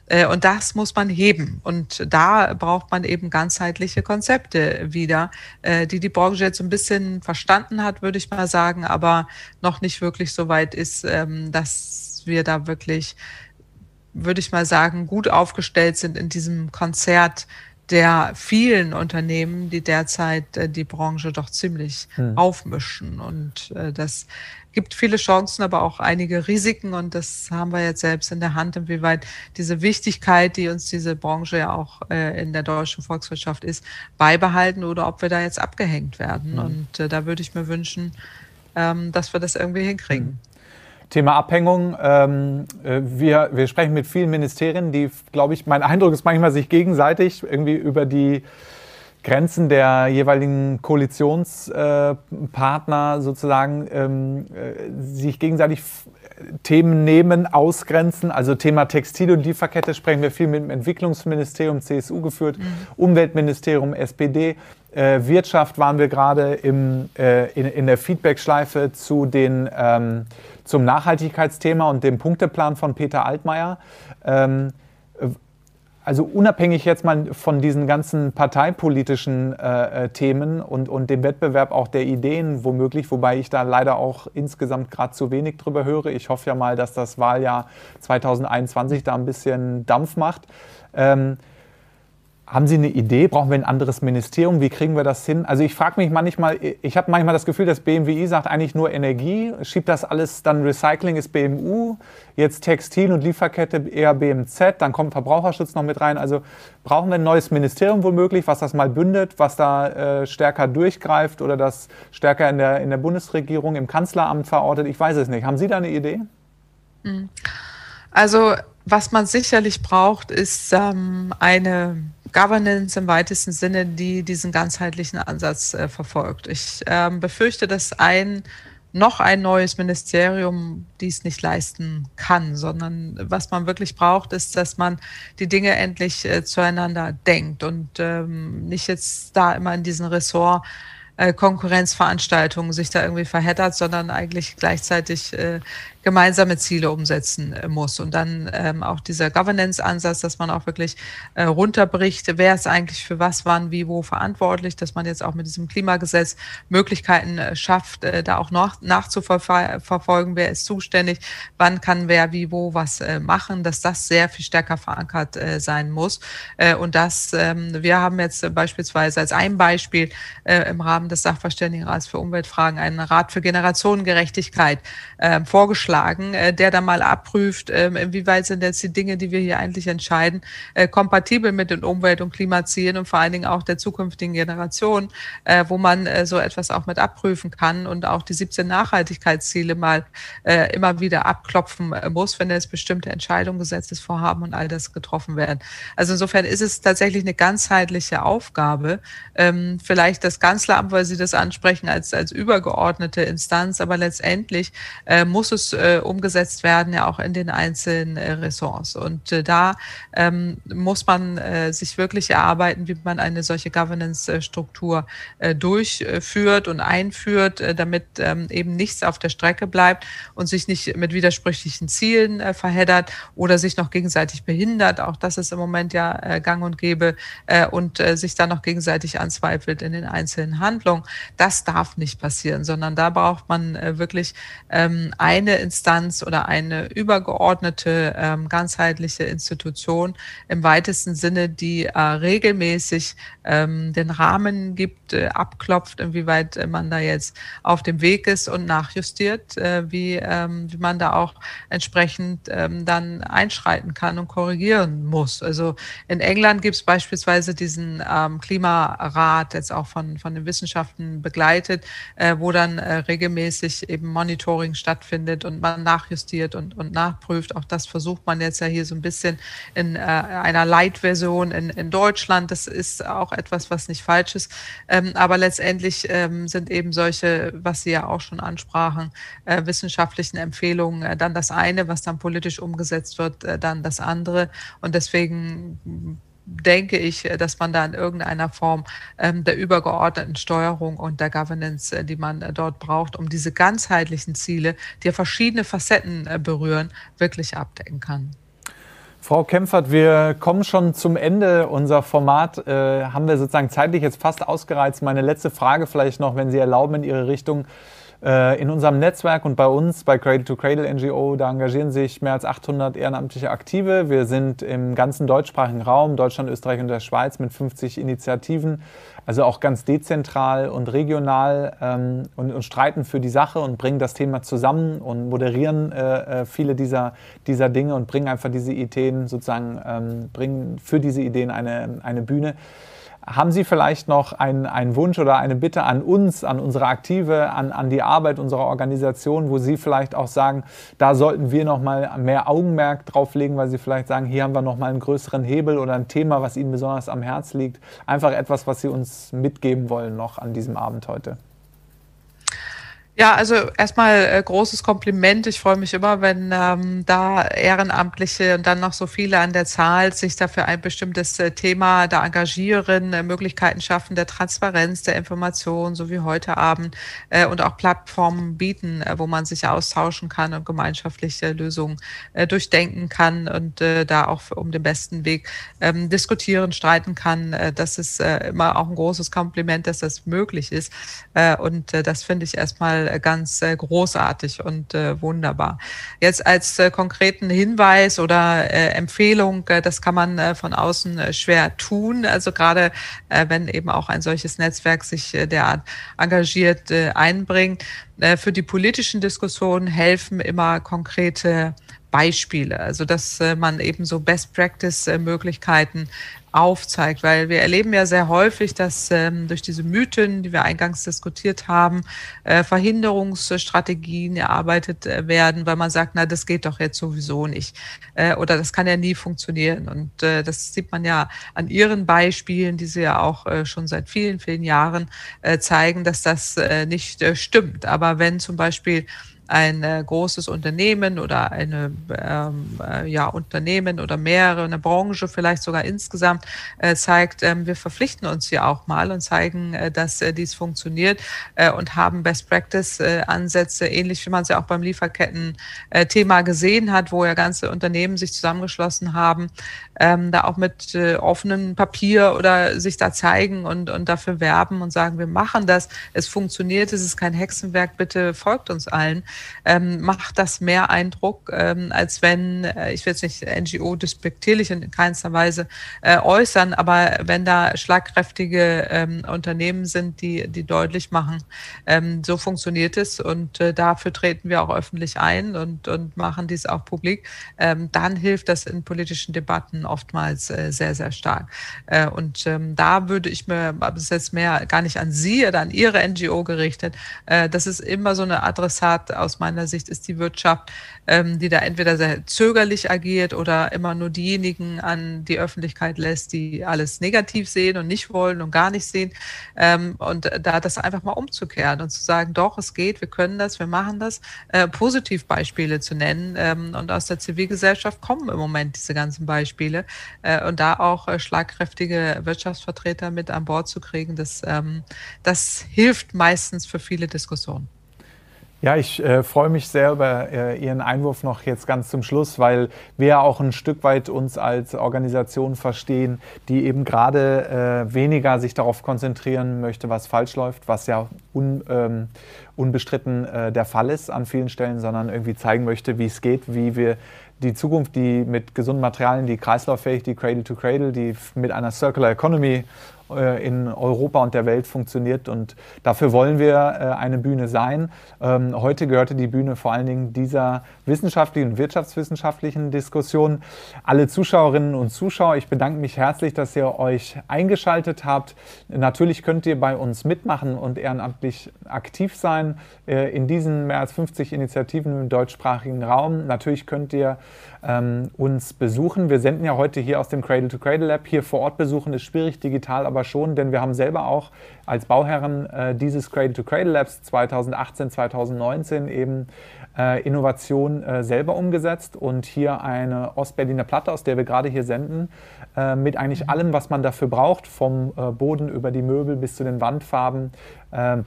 Äh, und das muss man heben. Und da braucht man eben ganzheitliche Konzepte wieder, äh, die die Branche jetzt ein bisschen verstanden hat, würde ich mal sagen, aber noch nicht wirklich so weit ist, ähm, dass wir da wirklich, würde ich mal sagen, gut aufgestellt sind in diesem Konzert der vielen Unternehmen, die derzeit äh, die Branche doch ziemlich hm. aufmischen. Und das gibt viele Chancen, aber auch einige Risiken. Und das haben wir jetzt selbst in der Hand, inwieweit diese Wichtigkeit, die uns diese Branche ja auch äh, in der deutschen Volkswirtschaft ist, beibehalten oder ob wir da jetzt abgehängt werden. Mhm. Und äh, da würde ich mir wünschen, ähm, dass wir das irgendwie hinkriegen. Mhm. Thema Abhängung. Ähm, äh, wir, wir sprechen mit vielen Ministerien, die, glaube ich, mein Eindruck ist manchmal sich gegenseitig irgendwie über die Grenzen der jeweiligen Koalitionspartner äh, sozusagen ähm, äh, sich gegenseitig Themen nehmen, ausgrenzen. Also Thema Textil- und Lieferkette sprechen wir viel mit dem Entwicklungsministerium CSU geführt, mhm. Umweltministerium SPD. Äh, Wirtschaft waren wir gerade im, äh, in, in, der Feedback-Schleife zu den, ähm, zum Nachhaltigkeitsthema und dem Punkteplan von Peter Altmaier. Ähm, also unabhängig jetzt mal von diesen ganzen parteipolitischen äh, äh, Themen und, und dem Wettbewerb auch der Ideen womöglich, wobei ich da leider auch insgesamt gerade zu wenig drüber höre. Ich hoffe ja mal, dass das Wahljahr 2021 da ein bisschen Dampf macht. Ähm, haben Sie eine Idee? Brauchen wir ein anderes Ministerium? Wie kriegen wir das hin? Also ich frage mich manchmal, ich habe manchmal das Gefühl, dass BMWI sagt eigentlich nur Energie, schiebt das alles, dann Recycling ist BMU, jetzt Textil und Lieferkette eher BMZ, dann kommt Verbraucherschutz noch mit rein. Also brauchen wir ein neues Ministerium womöglich, was das mal bündet, was da äh, stärker durchgreift oder das stärker in der, in der Bundesregierung, im Kanzleramt verortet? Ich weiß es nicht. Haben Sie da eine Idee? Hm. Also was man sicherlich braucht, ist ähm, eine Governance im weitesten Sinne, die diesen ganzheitlichen Ansatz äh, verfolgt. Ich äh, befürchte, dass ein noch ein neues Ministerium dies nicht leisten kann, sondern was man wirklich braucht, ist, dass man die Dinge endlich äh, zueinander denkt und ähm, nicht jetzt da immer in diesen Ressort äh, Konkurrenzveranstaltungen sich da irgendwie verheddert, sondern eigentlich gleichzeitig äh, gemeinsame Ziele umsetzen äh, muss. Und dann ähm, auch dieser Governance-Ansatz, dass man auch wirklich äh, runterbricht, wer ist eigentlich für was, wann, wie, wo verantwortlich, dass man jetzt auch mit diesem Klimagesetz Möglichkeiten äh, schafft, äh, da auch noch nachzuverfolgen, wer ist zuständig, wann kann wer, wie, wo was äh, machen, dass das sehr viel stärker verankert äh, sein muss. Äh, und das, ähm, wir haben jetzt äh, beispielsweise als ein Beispiel äh, im Rahmen des Sachverständigenrats für Umweltfragen einen Rat für Generationengerechtigkeit äh, vorgeschlagen vorschlagen, äh, der dann mal abprüft, äh, inwieweit sind jetzt die Dinge, die wir hier eigentlich entscheiden, äh, kompatibel mit den Umwelt- und Klimazielen und vor allen Dingen auch der zukünftigen Generation, äh, wo man so etwas auch mit abprüfen kann und auch die 17 Nachhaltigkeitsziele mal immer wieder abklopfen muss, wenn jetzt bestimmte Entscheidungen, Gesetzesvorhaben und all das getroffen werden. Also insofern ist es tatsächlich eine ganzheitliche Aufgabe. Ähm, vielleicht das Kanzleramt, weil Sie das ansprechen, als, als übergeordnete Instanz, aber letztendlich muss es äh, umgesetzt werden, ja auch in den einzelnen äh, Ressorts. Und äh, da ähm, muss man äh, sich wirklich erarbeiten, wie man eine solche Governance-Struktur äh, durchführt und einführt, äh, damit ähm, eben nichts auf der Strecke bleibt und sich nicht mit widersprüchlichen Zielen äh, verheddert oder sich noch gegenseitig behindert. Auch das ist im Moment ja äh, gang und gäbe äh, und äh, sich dann noch gegenseitig anzweifelt in den einzelnen Handlungen. Das darf nicht passieren, sondern da braucht man äh, wirklich ähm, eine Instanz oder eine übergeordnete, ähm, ganzheitliche Institution im weitesten Sinne, die äh, regelmäßig ähm, den Rahmen gibt, äh, abklopft, inwieweit man da jetzt auf dem Weg ist und nachjustiert, äh, wie, ähm, wie man da auch entsprechend ähm, dann einschreiten kann und korrigieren muss. Also in England gibt es beispielsweise diesen ähm, Klimarat, jetzt auch von, von den Wissenschaften begleitet, äh, wo dann äh, regelmäßig eben Monitoring stattfindet und man nachjustiert und, und nachprüft. Auch das versucht man jetzt ja hier so ein bisschen in äh, einer Light-Version in, in Deutschland. Das ist auch etwas, was nicht falsch ist. Ähm, aber letztendlich ähm, sind eben solche, was Sie ja auch schon ansprachen, äh, wissenschaftlichen Empfehlungen äh, dann das eine, was dann politisch umgesetzt wird, äh, dann das andere. Und deswegen denke ich, äh, dass man da in irgendeiner Form ähm, der übergeordneten Steuerung und der Governance, äh, die man äh, dort braucht, um diese ganzheitlichen Ziele, die ja verschiedene Facetten äh, berühren, wirklich abdecken kann. Frau Kempfert, wir kommen schon zum Ende. Unser Format äh, haben wir sozusagen zeitlich jetzt fast ausgereizt. Meine letzte Frage vielleicht noch, wenn Sie erlauben, in Ihre Richtung. Äh, in unserem Netzwerk und bei uns, bei Cradle to Cradle NGO, da engagieren sich mehr als 800 ehrenamtliche Aktive. Wir sind im ganzen deutschsprachigen Raum, Deutschland, Österreich und der Schweiz mit 50 Initiativen, also auch ganz dezentral und regional ähm, und, und, streiten für die Sache und bringen das Thema zusammen und moderieren äh, äh viele dieser, dieser Dinge und bringen einfach diese Ideen sozusagen, ähm, bringen für diese Ideen eine, eine Bühne. Haben Sie vielleicht noch einen, einen Wunsch oder eine Bitte an uns, an unsere Aktive, an, an die Arbeit unserer Organisation, wo Sie vielleicht auch sagen, da sollten wir noch mal mehr Augenmerk drauf legen, weil Sie vielleicht sagen, hier haben wir noch mal einen größeren Hebel oder ein Thema, was Ihnen besonders am Herz liegt. Einfach etwas, was Sie uns mitgeben wollen noch an diesem Abend heute. Ja, also erstmal äh, großes Kompliment. Ich freue mich immer, wenn ähm, da Ehrenamtliche und dann noch so viele an der Zahl sich dafür ein bestimmtes äh, Thema da engagieren, äh, Möglichkeiten schaffen der Transparenz, der Information, so wie heute Abend äh, und auch Plattformen bieten, äh, wo man sich austauschen kann und gemeinschaftliche Lösungen äh, durchdenken kann und da auch um den besten Weg ähm, diskutieren, streiten kann. Das ist immer auch ein großes Kompliment, dass das möglich ist. Und das finde ich erstmal ganz äh, großartig und äh, wunderbar. Jetzt als äh, konkreten Hinweis oder Empfehlung, das kann man von außen schwer tun. Also gerade wenn eben auch ein solches Netzwerk sich derart engagiert einbringt. Für die politischen Diskussionen helfen immer konkrete Beispiele, also dass man eben so Best Practice Möglichkeiten aufzeigt, weil wir erleben ja sehr häufig, dass ähm, durch diese Mythen, die wir eingangs diskutiert haben, äh, Verhinderungsstrategien erarbeitet äh, werden, weil man sagt, na, das geht doch jetzt sowieso nicht äh, oder das kann ja nie funktionieren. Und äh, das sieht man ja an Ihren Beispielen, die Sie ja auch äh, schon seit vielen, vielen Jahren äh, zeigen, dass das nicht stimmt. Aber wenn zum Beispiel ein äh, großes Unternehmen oder eine ähm, äh, ja, Unternehmen oder mehrere, eine Branche vielleicht sogar insgesamt äh, zeigt, ähm, wir verpflichten uns hier auch mal und zeigen, äh, dass äh, dies funktioniert äh, und haben Best Practice äh, Ansätze, ähnlich wie man sie auch beim Lieferketten-Thema gesehen hat, wo ja ganze Unternehmen sich zusammengeschlossen haben, ähm, da auch mit offenem Papier oder sich da zeigen und, und dafür werben und sagen, wir machen das, es funktioniert, es ist kein Hexenwerk, bitte folgt uns allen ähm, macht das mehr Eindruck, ähm, als wenn, äh, ich will jetzt nicht NGO despektierlich in keinster Weise äh, äußern, aber wenn da schlagkräftige ähm, Unternehmen sind, die, die deutlich machen, ähm, so funktioniert es und äh, dafür treten wir auch öffentlich ein und, und machen dies auch publik, ähm, dann hilft das in politischen Debatten oftmals äh, sehr, sehr stark. Äh, und ähm, da würde ich mir, das ist jetzt mehr gar nicht an Sie oder an Ihre NGO gerichtet, äh, das ist immer so eine Adressat aus meiner Sicht ist die Wirtschaft, ähm, die da entweder sehr zögerlich agiert oder immer nur diejenigen an die Öffentlichkeit lässt, die alles negativ sehen und nicht wollen und gar nicht sehen. Ähm, und da das einfach mal umzukehren und zu sagen, doch, es geht, wir können das, wir machen das, äh, Positivbeispiele zu nennen. Ähm, und aus der Zivilgesellschaft kommen im Moment diese ganzen Beispiele. Äh, und da auch äh, schlagkräftige Wirtschaftsvertreter mit an Bord zu kriegen, das, ähm, das hilft meistens für viele Diskussionen. Ja, ich äh, freue mich sehr über äh, Ihren Einwurf noch jetzt ganz zum Schluss, weil wir auch ein Stück weit uns als Organisation verstehen, die eben gerade äh, weniger sich darauf konzentrieren möchte, was falsch läuft, was ja un, ähm, unbestritten äh, der Fall ist an vielen Stellen, sondern irgendwie zeigen möchte, wie es geht, wie wir die Zukunft, die mit gesunden Materialien, die kreislauffähig, die Cradle to Cradle, die mit einer Circular Economy in Europa und der Welt funktioniert. Und dafür wollen wir äh, eine Bühne sein. Ähm, heute gehörte die Bühne vor allen Dingen dieser wissenschaftlichen und wirtschaftswissenschaftlichen Diskussion. Alle Zuschauerinnen und Zuschauer, ich bedanke mich herzlich, dass ihr euch eingeschaltet habt. Natürlich könnt ihr bei uns mitmachen und ehrenamtlich aktiv sein äh, in diesen mehr als 50 Initiativen im deutschsprachigen Raum. Natürlich könnt ihr ähm, uns besuchen. Wir senden ja heute hier aus dem Cradle to Cradle Lab. Hier vor Ort besuchen ist schwierig, digital aber schon, denn wir haben selber auch als Bauherren äh, dieses Cradle to Cradle Labs 2018, 2019 eben äh, Innovation äh, selber umgesetzt und hier eine Ostberliner Platte, aus der wir gerade hier senden, äh, mit eigentlich allem, was man dafür braucht, vom äh, Boden über die Möbel bis zu den Wandfarben äh,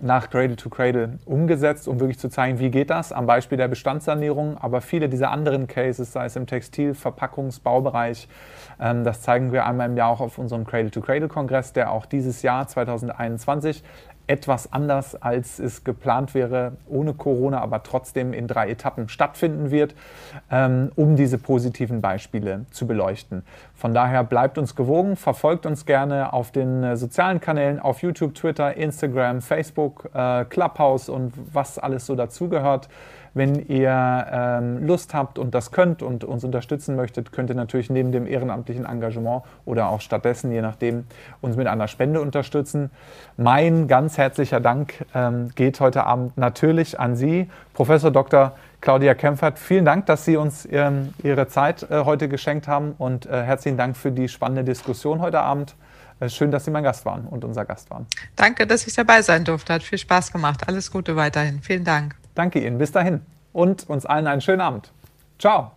nach Cradle to Cradle umgesetzt, um wirklich zu zeigen, wie geht das am Beispiel der Bestandssanierung. Aber viele dieser anderen Cases, sei es im Textil-, Verpackungs-, Baubereich, ähm, das zeigen wir einmal im Jahr auch auf unserem Cradle to Cradle Kongress, der auch dieses Jahr 2021 etwas anders, als es geplant wäre, ohne Corona, aber trotzdem in drei Etappen stattfinden wird, ähm, um diese positiven Beispiele zu beleuchten. Von daher bleibt uns gewogen, verfolgt uns gerne auf den äh, sozialen Kanälen, auf YouTube, Twitter, Instagram, Facebook, äh, Clubhouse und was alles so dazugehört. Wenn ihr ähm, Lust habt und das könnt und uns unterstützen möchtet, könnt ihr natürlich neben dem ehrenamtlichen Engagement oder auch stattdessen, je nachdem, uns mit einer Spende unterstützen. Mein ganz herzlicher Dank ähm, geht heute Abend natürlich an Sie, Professor Dr. Claudia Kempfert. Vielen Dank, dass Sie uns ähm, Ihre Zeit äh, heute geschenkt haben und äh, herzlichen Dank für die spannende Diskussion heute Abend. Äh, schön, dass Sie mein Gast waren und unser Gast waren. Danke, dass ich dabei sein durfte. Hat viel Spaß gemacht. Alles Gute weiterhin. Vielen Dank. Danke Ihnen. Bis dahin und uns allen einen schönen Abend. Ciao.